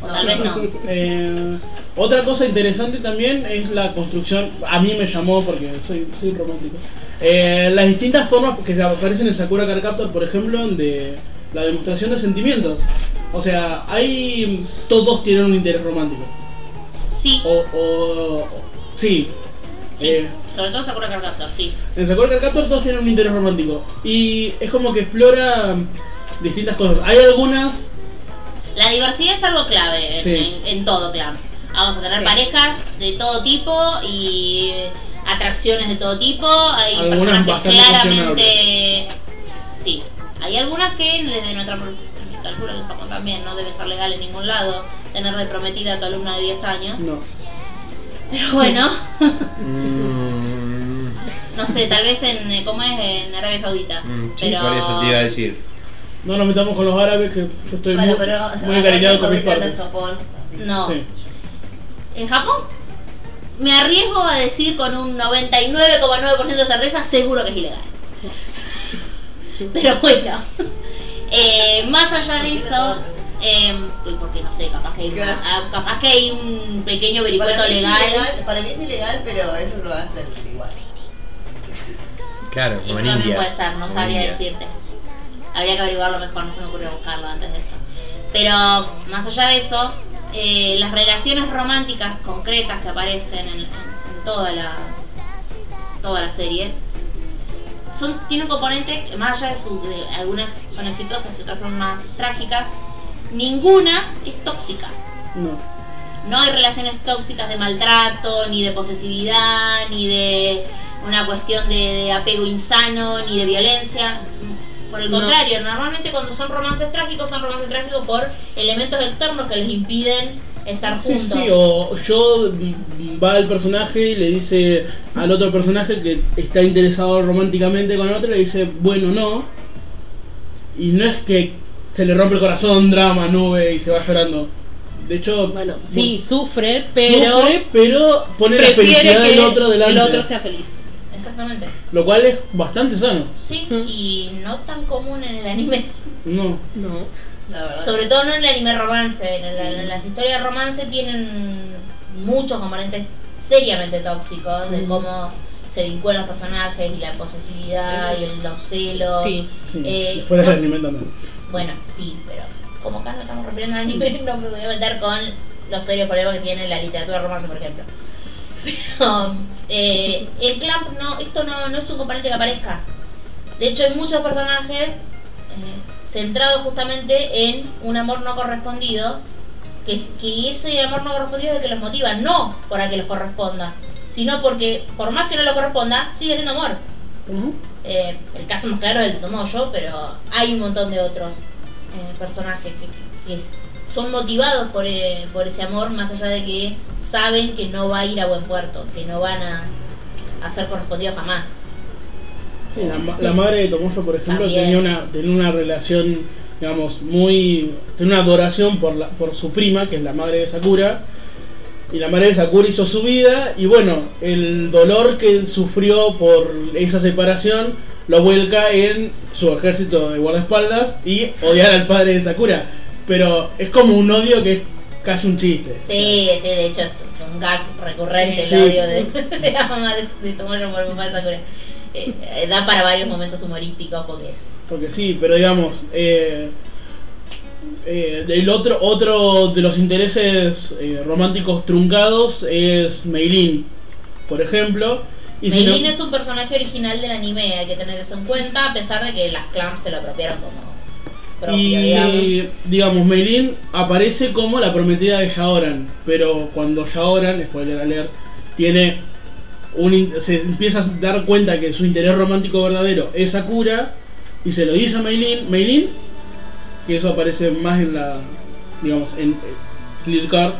O tal vez no. eh, otra cosa interesante también es la construcción. A mí me llamó porque soy, soy romántico. Eh, las distintas formas que se aparecen en Sakura Card Captor, por ejemplo, de la demostración de sentimientos. O sea, hay. Todos tienen un interés romántico. Sí, O. o- o- sí. sí. Eh, Sobre todo Sakura Card Captor, sí. En Sakura Card Captor todos tienen un interés romántico. Y es como que explora distintas cosas. Hay algunas. La diversidad es algo clave en, Sí. en- en todo clan. Vamos a tener Sí. parejas de todo tipo y atracciones de todo tipo. Hay Algunas personajes bastante claramente. Hay algunas que desde nuestra calculo que Japón también no debe ser legal en ningún lado tener de prometida a tu alumna de 10 años. No. Pero bueno, Mm, no sé, tal vez en. ¿Cómo es? En Arabia Saudita. mm, sí, Pero. por eso te iba a decir. No nos metamos con los árabes, que yo estoy Bueno, muy, pero muy encariñado con mis Saudita no Japón. Sí. En Japón, me arriesgo a decir con un 99,9% de certeza, seguro que es ilegal. Pero bueno, eh, más allá de eso, eh, porque no sé, capaz que hay, Claro. ah, capaz que hay un pequeño vericueto legal. para mí es ilegal, pero ellos lo hacen igual. Claro, Eso como en también India. puede ser, no sabría India. decirte. Habría que averiguarlo mejor, no se me ocurrió buscarlo antes de esto. Pero más allá de eso, eh, las relaciones románticas concretas que aparecen en, en- en toda la toda la serie son tienen un componente que más allá de su de algunas son exitosas y otras son más trágicas ninguna es tóxica No. no hay relaciones tóxicas de maltrato, ni de posesividad, ni de una cuestión de, de apego insano, ni de violencia. Por el No. contrario, normalmente cuando son romances trágicos, son romances trágicos por elementos externos que les impiden estar Sí, juntos. sí, o yo mm, va el personaje y le dice al otro personaje que está interesado románticamente con el otro, le dice, bueno, no. Y no es que se le rompe el corazón, drama, nube y se va llorando. De hecho, Bueno, sí, sufre, pero sufre, pero pone la felicidad que del otro delante. el otro sea feliz. Exactamente. Lo cual es bastante sano. Sí, Mm. y no tan común en el anime. No. No. La. Sobre todo no en el anime romance. En la- en las historias romance tienen muchos componentes seriamente tóxicos de cómo se vinculan los personajes y la posesividad y el- los celos. Sí. Sí, Eh, y fuera no del anime también. Bueno, sí, pero como acá no estamos refiriendo al anime, no me voy a meter con los serios problemas que tiene la literatura romance, por ejemplo. Pero eh, el clamp no, esto no, no es un componente que aparezca. De hecho, hay muchos personajes eh, centrados justamente en un amor no correspondido, que, es- que ese amor no correspondido es el que los motiva, no por a que los corresponda, sino porque por más que no lo corresponda, sigue siendo amor. Eh, el caso más claro es el de Tomoyo, pero hay un montón de otros eh, personajes que, que son motivados por, eh, por ese amor, más allá de que saben que no va a ir a buen puerto, que no van a, a ser correspondidos jamás. Sí, la, la madre de Tomoyo, por ejemplo, También. tenía una, tenía una relación, digamos, muy. tenía una adoración por, la, por su prima, que es la madre de Sakura. Y la madre de Sakura hizo su vida, y bueno, el dolor que él sufrió por esa separación lo vuelca en su ejército de guardaespaldas y odiar al padre de Sakura. Pero es como un odio que es casi un chiste. Sí, sí, de hecho es, un gag recurrente Sí. el odio de, de la mamá de, de Tomoyo por el papá de Sakura. Eh, da para varios momentos humorísticos porque es Porque sí, pero digamos, eh, eh, el otro, otro de los intereses eh, románticos truncados es Meilin, por ejemplo. Y si no- Meilin es un personaje original del anime, hay que tener eso en cuenta, a pesar de que las clams se lo apropiaron como digamos. y digamos, Meilin aparece como la prometida de Shaoran, pero cuando Shaoran, spoiler alert, tiene un, se empieza a dar cuenta que su interés romántico verdadero es Sakura y se lo dice a Meilin, Meilin, que eso aparece más en la, digamos, en eh, Clear Card,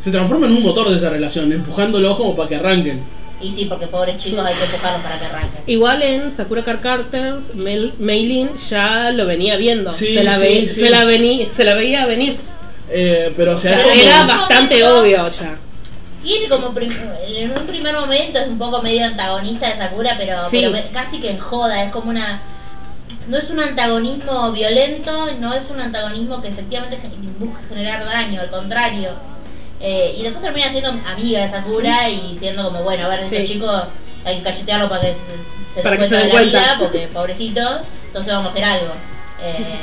se transforma en un motor de esa relación, empujándolo como para que arranquen. Y sí, porque pobres chicos hay que empujarlos para que arranquen. Igual en Sakura Card Carters, Meilin ya lo venía viendo. Sí, se, la sí, ve- sí. Se, la vení- se la veía venir. Eh, pero o sea, Pero Era bastante momento- obvio ya. Tiene como prim- en un primer momento es un poco medio antagonista de Sakura, pero, Sí. pero casi que en joda, es como una no es un antagonismo violento, no es un antagonismo que efectivamente busca generar daño, al contrario. Eh, y después termina siendo amiga de Sakura y siendo como, bueno, a ver, este Sí. chico hay que cachetearlo para que se, Para dé que se cuenta de la vida, porque pobrecito, entonces vamos a hacer algo. Eh,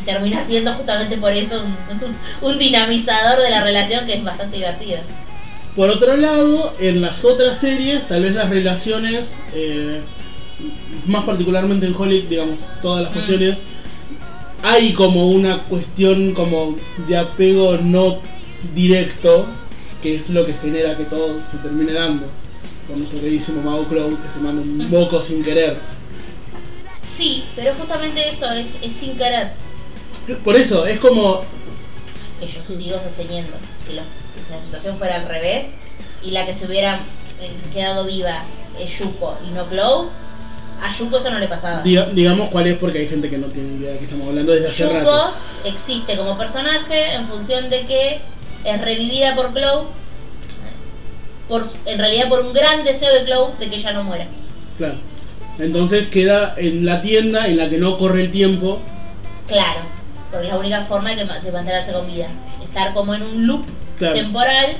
y termina siendo justamente por eso un, un dinamizador de la relación que es bastante divertido. Por otro lado, en las otras series, tal vez las relaciones, eh, más particularmente en Holic, digamos, todas las Mm. cuestiones, hay como una cuestión como de apego no directo, que es lo que genera que todo se termine dando. Con nuestro queridísimo Mago Cloud, que se manda un moco sin querer. Sí, pero justamente eso es, es sin querer Por eso, es como que yo sigo sosteniendo. Si, lo- si la situación fuera al revés y la que se hubiera eh, quedado viva es Yuko y no Cloud, A Yuko eso no le pasaba. Diga- digamos cuál es porque hay gente que no tiene idea de qué estamos hablando desde hace Yuko rato. existe como personaje en función de que es revivida por Cloud, por, en realidad por un gran deseo de Cloud de que ella no muera. Claro. Entonces queda en la tienda en la que no corre el tiempo. Claro, porque es la única forma de, de mantenerse con vida. Estar como en un loop Claro. temporal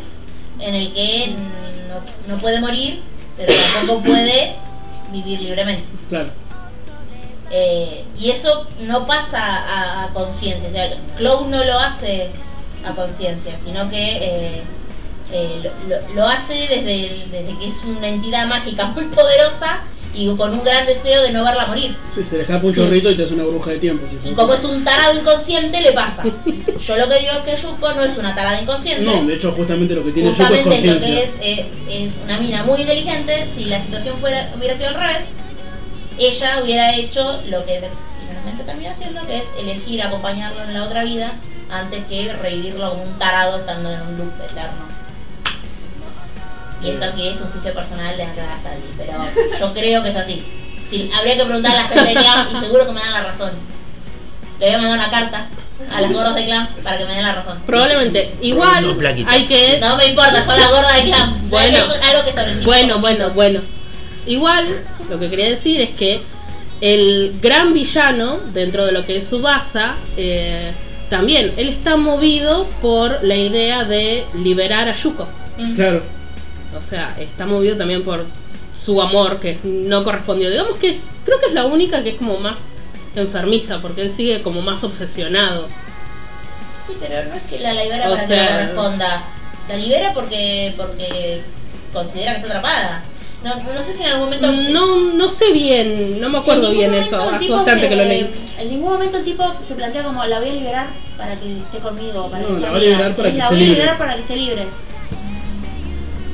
en el que no, no puede morir, pero tampoco puede vivir libremente. Claro. Eh, y eso no pasa a, a conciencia. O sea, Cloud no lo hace a conciencia, sino que eh, eh, lo, lo- lo hace desde, el- desde que es una entidad mágica muy poderosa y con un gran deseo de no verla morir. Sí, se le escapa un chorrito y te hace una bruja de tiempo. Y como es un tarado inconsciente, le pasa. Yo lo que digo es que Yuko no es una tarada inconsciente. No, de hecho justamente lo que tiene Yuko es Justamente lo que es, eh, es una mina muy inteligente. Si la situación fuera hubiera sido al revés, ella hubiera hecho lo que finalmente termina haciendo, que es elegir acompañarlo en la otra vida antes que revivirlo como un tarado estando en un loop eterno. Y esto aquí es un juicio personal de Andrea Saldi, pero yo creo que es así. Sí, habría que preguntar a la gente de Clan y seguro que me dan la razón. Le voy a mandar una carta a las gordas de Clan para que me den la razón. Probablemente. Igual hay que. No me importa, son las gordas de Clan. Bueno. Eso es algo que establecimos. Bueno, bueno, bueno. Igual, lo que quería decir es que el gran villano, dentro de lo que es Subasa, eh, también, él está movido por la idea de liberar a Yuko. Mm. Claro. O sea, está movido también por su amor, que no correspondió. Digamos que creo que es la única que es como más enfermiza, porque él sigue como más obsesionado. Sí, pero no es que la libera O para que no corresponda. La libera porque porque considera que está atrapada. No, no sé si en algún momento. No, no sé bien, no me acuerdo en bien eso, momento el hace tipo bastante se- que lo leí. En ningún momento el tipo se plantea como la voy a liberar para que esté conmigo, para No, que la sea va a mía. liberar para Es, que la esté voy a libre. liberar para que esté libre.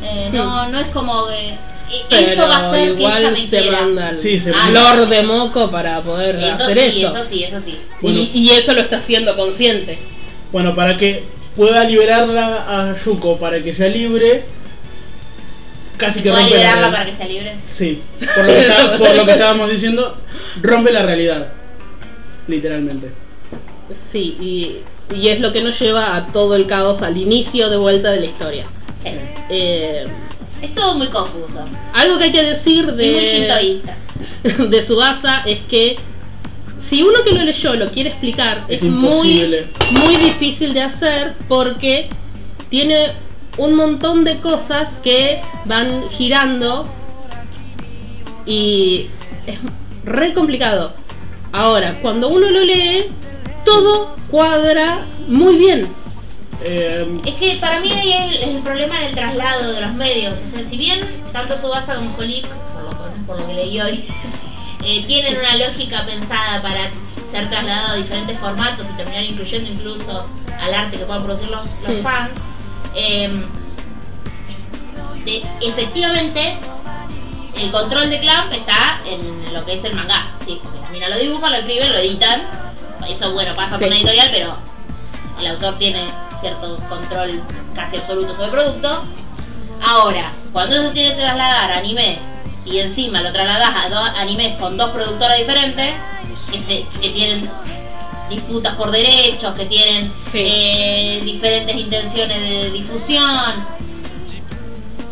Eh, no, no es como que. e- Pero Eso va a hacer que ella igual me se manda al Sí, se Ah, no. de Moco para poder Eso hacer sí, eso. eso sí, eso sí. Bueno. Y, y eso lo está haciendo consciente. Bueno, para que pueda liberarla a Yuko para que sea libre, casi que rompe la liberarla realidad. para que sea libre. Sí, por lo, que está- por lo que estábamos diciendo, rompe la realidad. Literalmente. Sí, y, y es lo que nos lleva a todo el caos al inicio de vuelta de la historia. Eh, Es todo muy confuso. algo que hay que decir Y muy de, shintoísta. de Subasa es que si uno que lo leyó lo quiere explicar, es, Es muy, muy difícil de hacer porque tiene un montón de cosas que van girando y es re complicado. Ahora, cuando uno lo lee, todo cuadra muy bien. Eh, Es que para mí ahí es el, el problema en el traslado de los medios. O sea, si bien tanto Subasa como Jolik, por lo, por lo que leí hoy, eh, tienen una lógica pensada para ser trasladados a diferentes formatos y terminar incluyendo incluso al arte que puedan producir los, los Sí. fans, eh, de- efectivamente el control de Clamp está en lo que es el manga. Sí, mina lo dibujan, lo escriben, lo editan. Eso, bueno, pasa por una editorial, pero el autor tiene cierto control casi absoluto sobre el producto. Ahora, cuando eso tiene que trasladar a anime y encima lo trasladas a dos animes con dos productoras diferentes, que, tienen disputas por derechos, que tienen Sí. eh, diferentes intenciones de difusión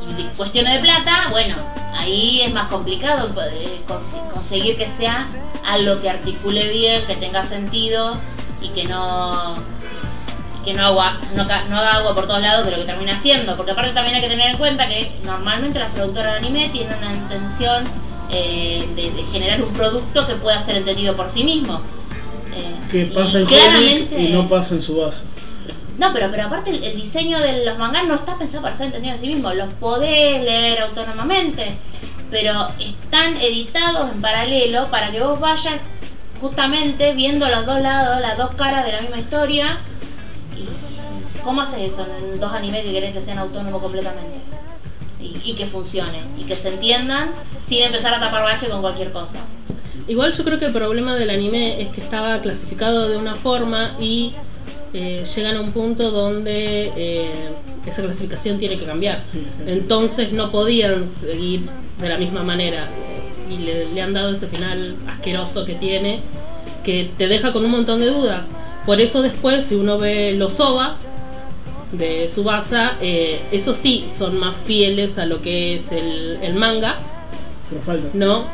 y de- cuestiones de plata, bueno, ahí es más complicado eh, cons- conseguir que sea algo que articule bien, que tenga sentido y que no que no, agua, no, no haga agua por todos lados, pero que termine haciendo. Porque aparte también hay que tener en cuenta que normalmente las productoras de anime tienen una intención eh, de, de generar un producto que pueda ser entendido por sí mismo. Eh, que y pasa en claramente y no pasa en su base. no, pero, pero aparte el, el diseño de los mangas no está pensado para ser entendido en sí mismo. Los podés leer autónomamente, pero están editados en paralelo para que vos vayas justamente viendo los dos lados, las dos caras de la misma historia. ¿Y cómo haces eso en dos animes que querés que sean autónomos completamente? Y, y que funcionen, y que se entiendan sin empezar a tapar bache con cualquier cosa. Igual yo creo que el problema del anime es que estaba clasificado de una forma y eh, llegan a un punto donde eh, esa clasificación tiene que cambiar. Sí, sí. Entonces no podían seguir de la misma manera. y le, le han dado ese final asqueroso que tiene, que te deja con un montón de dudas. Por eso después, si uno ve los OVAs de Subasa, eh, eso sí, son más fieles a lo que es el, el manga, Pero falta. ¿no?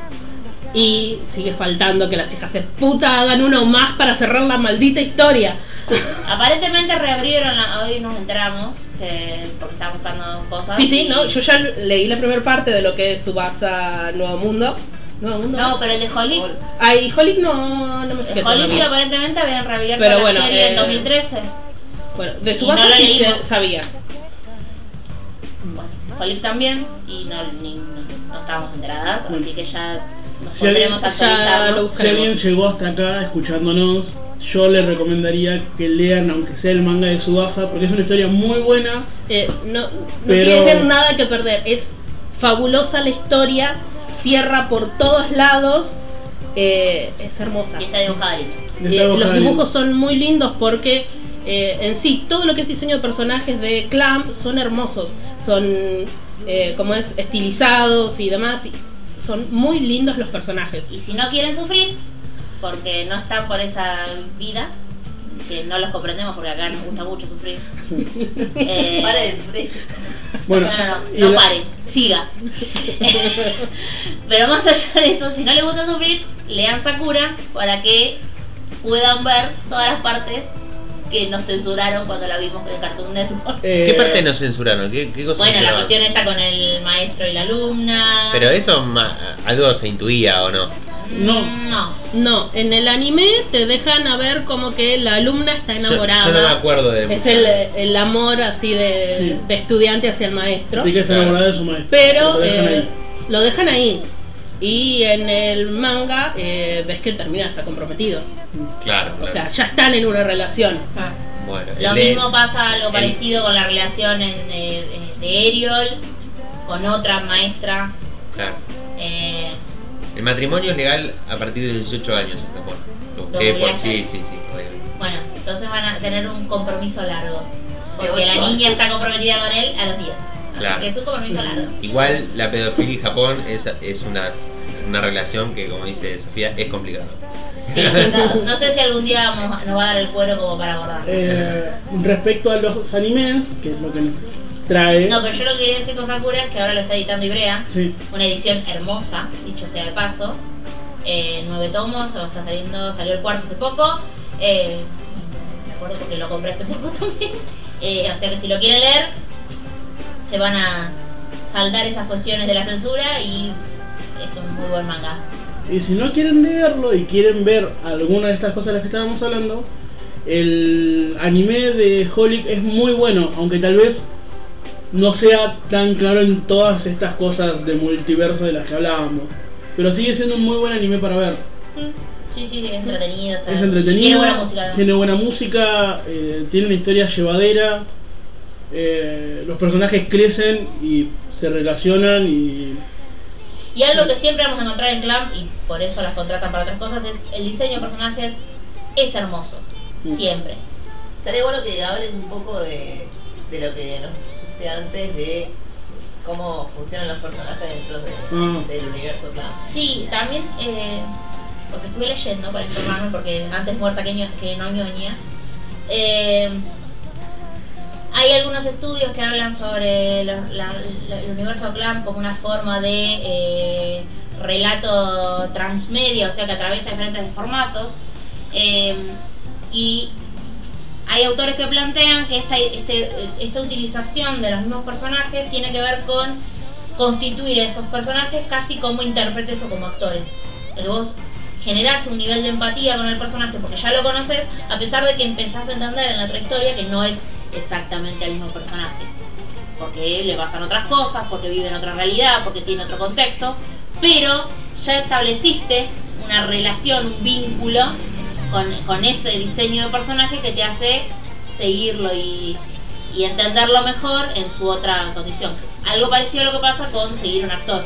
Y sigue faltando que las hijas de puta hagan uno más para cerrar la maldita historia. Aparentemente reabrieron, la- hoy nos enteramos, que, porque estaban buscando cosas. Sí, sí, y- no, yo ya leí la primera parte de lo que es Subasa Nuevo Mundo. Nuevo Mundo. No, pero el de Holic. Ay, Holic no, no me fijé El Holic aparentemente habían reabierto Pero la bueno, serie en eh, 2013. Bueno, de y Subasa no sí se- sabía. Bueno, Holic también, y no, ni- no, no estábamos enteradas, así que ya nos Si alguien- pondremos a. Si alguien llegó hasta acá escuchándonos, yo le recomendaría que lean, aunque sea el manga de Subasa, porque es una historia muy buena. Eh, no no Pero- tienen nada que perder. Es fabulosa la historia, cierra por todos lados. eh, es hermosa. Y está dibujada Eh, los dibujos son muy lindos porque eh, en sí todo lo que es diseño de personajes de Clamp son hermosos, son eh, como es estilizados y demás, y son muy lindos los personajes. Y si no quieren sufrir, porque no están por esa vida, que no los comprendemos porque acá nos gusta mucho sufrir. eh, Para de sufrir. Bueno, no, no, no, no la- pare, siga. Pero más allá de eso, si no les gusta sufrir, lean Sakura para que puedan ver todas las partes que nos censuraron cuando la vimos en Cartoon Network. eh, ¿Qué parte nos censuraron? ¿Qué, qué cosa Bueno, la cuestión está con el maestro y la alumna. Pero eso ma- algo se intuía o no. No. No. No, en el anime te dejan a ver como que la alumna está enamorada. yo no me acuerdo de. Es el, el amor así de, Sí. de estudiante hacia el maestro. Rika está enamorada de su maestro. Pero Lo dejan eh, ahí. lo dejan ahí. Y en el manga eh, ves que terminan hasta comprometidos. Claro. O claro. sea, ya están en una relación. bueno, Lo el- mismo pasa, algo el- parecido con la relación en, eh, eh, de Eriol con otra maestra. Claro. eh, El matrimonio es legal a partir de los 18 años en Japón. Lo busqué por. Doblaje. Sí, sí, sí, obviamente. bueno, entonces van a tener un compromiso largo. Porque la niña está comprometida con él a los 10. Así Claro. que es un compromiso largo. Igual la pedofilia en Japón es, es una, una relación que, como dice Sofía, es complicada. Sí, no sé si algún día vamos- nos va a dar el cuero como para abordar. Eh, respecto a los animes, que es lo que trae. No, pero yo lo que quería decir con Sakura es que ahora lo está editando Ibrea. Sí. Una edición hermosa, dicho sea de paso. Eh, nueve tomos, está saliendo, salió el cuarto hace poco. Eh, me acuerdo porque lo compré hace poco también. Eh, o sea que si lo quieren leer, se van a saldar esas cuestiones de la censura y es un muy buen manga. Y si no quieren leerlo y quieren ver alguna de estas cosas de las que estábamos hablando, el anime de Holic es muy bueno, aunque tal vez no sea tan claro en todas estas cosas de multiverso de las que hablábamos. Pero sigue siendo un muy buen anime para ver. Sí, sí, es entretenido. está- Es entretenido, Tiene buena música. tiene buena música, eh, tiene una historia llevadera. eh, los personajes crecen y se relacionan y Y algo que siempre vamos a encontrar en Clamp, y por eso las contratan para otras cosas, es el diseño de personajes es hermoso. Mm. Siempre. Estaría bueno que hables un poco de, de lo que nos dijiste antes de cómo funcionan los personajes dentro de- Ah. del universo clan. Sí, también, eh, porque estuve leyendo para informarme, porque antes muerta que, ño- que no ñoña. Eh, hay algunos estudios que hablan sobre lo- la- la- el universo clan como una forma de eh, relato transmedia, o sea que atraviesa diferentes formatos. Eh, y hay autores que plantean que esta, este- esta utilización de los mismos personajes tiene que ver con constituir a esos personajes casi como intérpretes o como actores. Que vos generás un nivel de empatía con el personaje porque ya lo conoces, a pesar de que empezás a entender en la otra historia que no es exactamente el mismo personaje. Porque le pasan otras cosas, porque vive en otra realidad, porque tiene otro contexto, pero ya estableciste una relación, un vínculo con, con ese diseño de personaje que te hace seguirlo y, y entenderlo mejor en su otra condición. Algo parecido a lo que pasa con seguir un actor.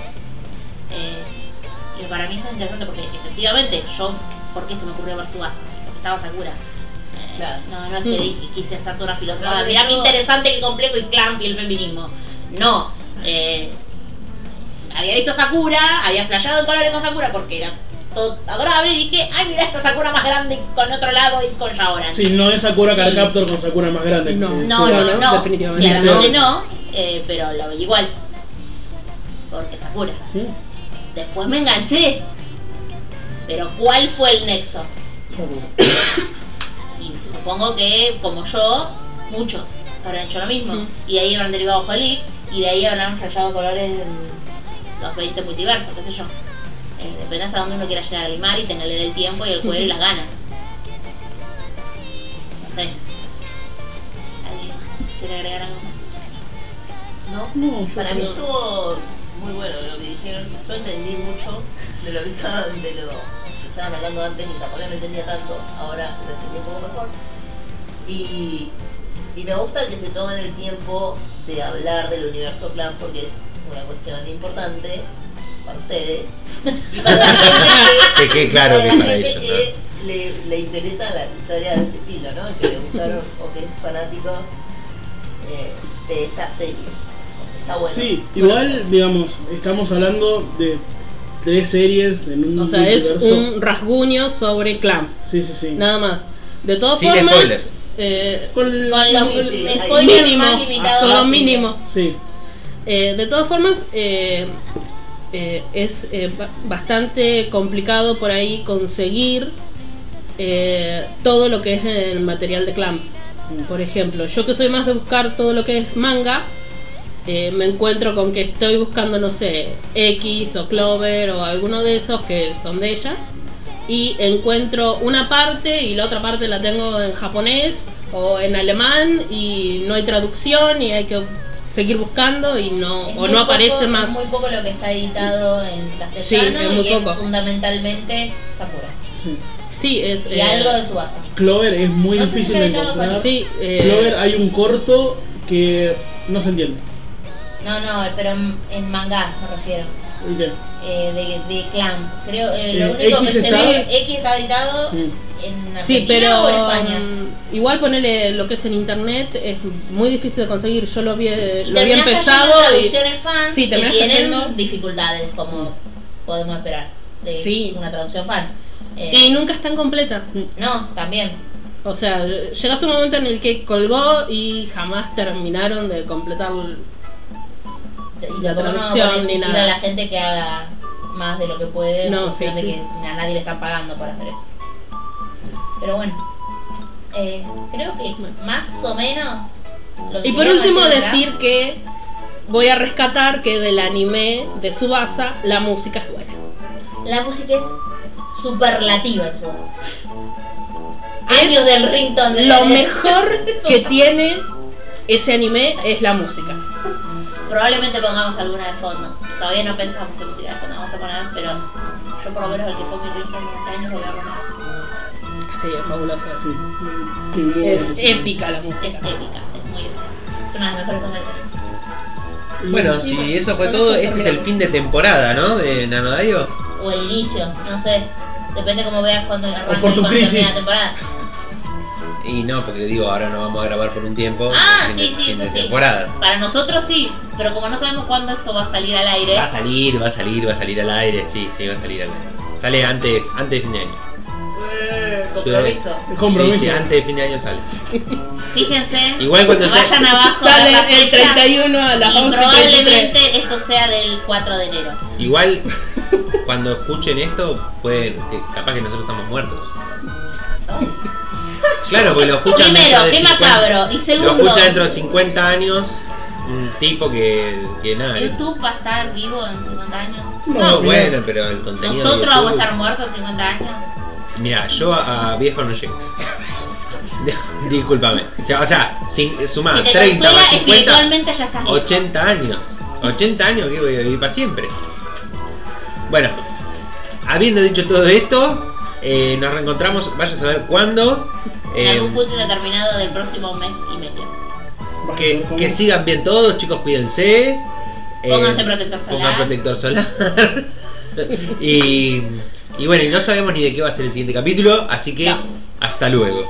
Eh, y para mí eso es interesante porque efectivamente yo, ¿por qué se me ocurrió ver su base? Porque estaba segura. Eh, Claro. No, no es que dije- quise hacer toda una filosofía. pero Mirá qué interesante, qué complejo y clamp y el feminismo. No. eh, había visto Sakura, había flasheado en colores con Sakura porque era todo adorable y dije, ay, mira esta Sakura más grande con otro lado y con Shaoran. Sí, no es Sakura Card Sí. Captor con Sakura más grande. No. que- No, no, no, no, definitivamente claramente no. no, eh, pero lo vi igual. Porque Sakura. ¿Mm? Después me enganché. Pero ¿cuál fue el nexo? Y supongo que, como yo, muchos habrán hecho lo mismo. Y de ahí habrán derivado Holic y de ahí habrán rayado colores en los 20 multiversos, qué sé yo. Eh, depende hasta dónde uno quiera llegar a limar y tenerle el tiempo y el poder y las ganas. No sé. ¿Alguien quiere agregar algo más? ¿No? No, Para mí estuvo muy bueno lo que dijeron. Yo entendí mucho de lo que estaban, de lo que estaban hablando antes y tampoco no entendía tanto. Ahora lo entendí un poco mejor. Y, y me gusta que se tomen el tiempo de hablar del universo plan porque es una cuestión importante para ustedes y para la gente que, claro para que la para gente ellos, que le, le interesan las historias de este estilo, ¿no? Que le gustaron o que es fanático eh, de estas series. Está bueno. Sí, igual, digamos, estamos hablando de tres series en un O sea, es multiverso. un rasguño sobre Clamp. Sí, sí, sí. Nada más. De todas Sin formas. spoilers. eh, Con, Con los Sí, sí, spoilers mínimo. más limitados. Con lo posible. mínimo. Sí, Eh, de todas formas, eh, eh, es eh, ba- bastante complicado por ahí conseguir eh, todo lo que es el material de Clamp. Por ejemplo, yo que soy más de buscar todo lo que es manga, me encuentro con que estoy buscando, no sé, X o Clover o alguno de esos que son de ella. Y encuentro una parte y la otra parte la tengo en japonés o en alemán y no hay traducción y hay que seguir buscando y no Es o no aparece poco- más. Es muy poco lo que está editado en castellano Sí, es muy y poco. es fundamentalmente Sakura. sí. Sí, es Y eh, algo de su base. Clover es muy No difícil de encontrar. Sí, eh, Clover hay un corto que no se entiende. No, no, pero en, en manga me refiero. ¿Y qué? Eh, de, de Clan. Creo, eh, Eh, lo único X que se ve, X está editado Mm. En Argentina Sí, pero o en España. mm, igual ponerle lo que es en internet es muy difícil de conseguir. Yo lo había, Y lo terminás empezado en y traducciones fans Sí, que tienen dificultades, como podemos esperar de Sí. una traducción fan. Eh, y nunca están completas. no, también. O sea, llegas a un momento en el que colgó y jamás terminaron de completar. Y La no traducción a ni nada. a la gente que haga más de lo que puede No, sí, de sí. que a nadie le están pagando por hacer eso. Pero bueno, eh, creo que más o menos. lo que Y por último decir acá- que voy a rescatar que del anime de Subasa la música es buena. La música es superlativa en su base. Es Años del ringtone de Lo mejor que tiene ese anime es la música. Probablemente pongamos alguna de fondo. Todavía no pensamos qué música de fondo vamos a poner, pero yo por lo menos el que fue mi ringtone durante años lo voy a poner. Es fabulosa. Sí. Sí, muy Es bueno. épica la Es música. épica, es muy épica. Es una de las mejores cosas de la serie. Y- Bueno, si eso fue todo, este es el fin de temporada, ¿no? De Nanodayo. O el inicio, no sé. Depende cómo veas cuando arranca por y tu crisis. la temporada. Y no, porque digo, ahora no vamos a grabar por un tiempo. Ah, fin de- sí, sí, de eso sí. temporada. Para nosotros sí, pero como no sabemos cuándo esto va a salir al aire, Va a salir, va a salir, va a salir al aire, sí, sí, va a salir al aire. Sale antes, antes de fin de año. Compromiso. Compromiso. Sí, sí, antes de fin de año sale. fíjense, Igual cuando vayan abajo a Sale la el fecha 31 a las y 11:33. probablemente esto sea del 4 de enero. Igual, cuando escuchen esto, pueden, que capaz que nosotros estamos muertos. Claro, porque lo escuchan Primero, dentro de qué 50 macabro. Y Lo segundo, escucha dentro de 50 años un tipo que, que nada. YouTube va a estar vivo en 50 años. No, No, bueno, pero el contenido. de Nosotros vamos a estar muertos en 50 años. Mira, yo a, viejo no llego. Discúlpame. O sea, sin, sumá Si te 30 consuela, más 50, espiritualmente ya estás viejo. 80 años. 80 años que voy a vivir para siempre. Bueno, habiendo dicho todo esto, eh, nos reencontramos, vaya a saber cuándo. En eh, algún punto determinado del próximo mes y medio. Que, que sigan bien todos, chicos, cuídense. Eh, Pónganse protector solar. Pongan protector solar. y, y bueno, y no sabemos ni de qué va a ser el siguiente capítulo, así que No. hasta luego.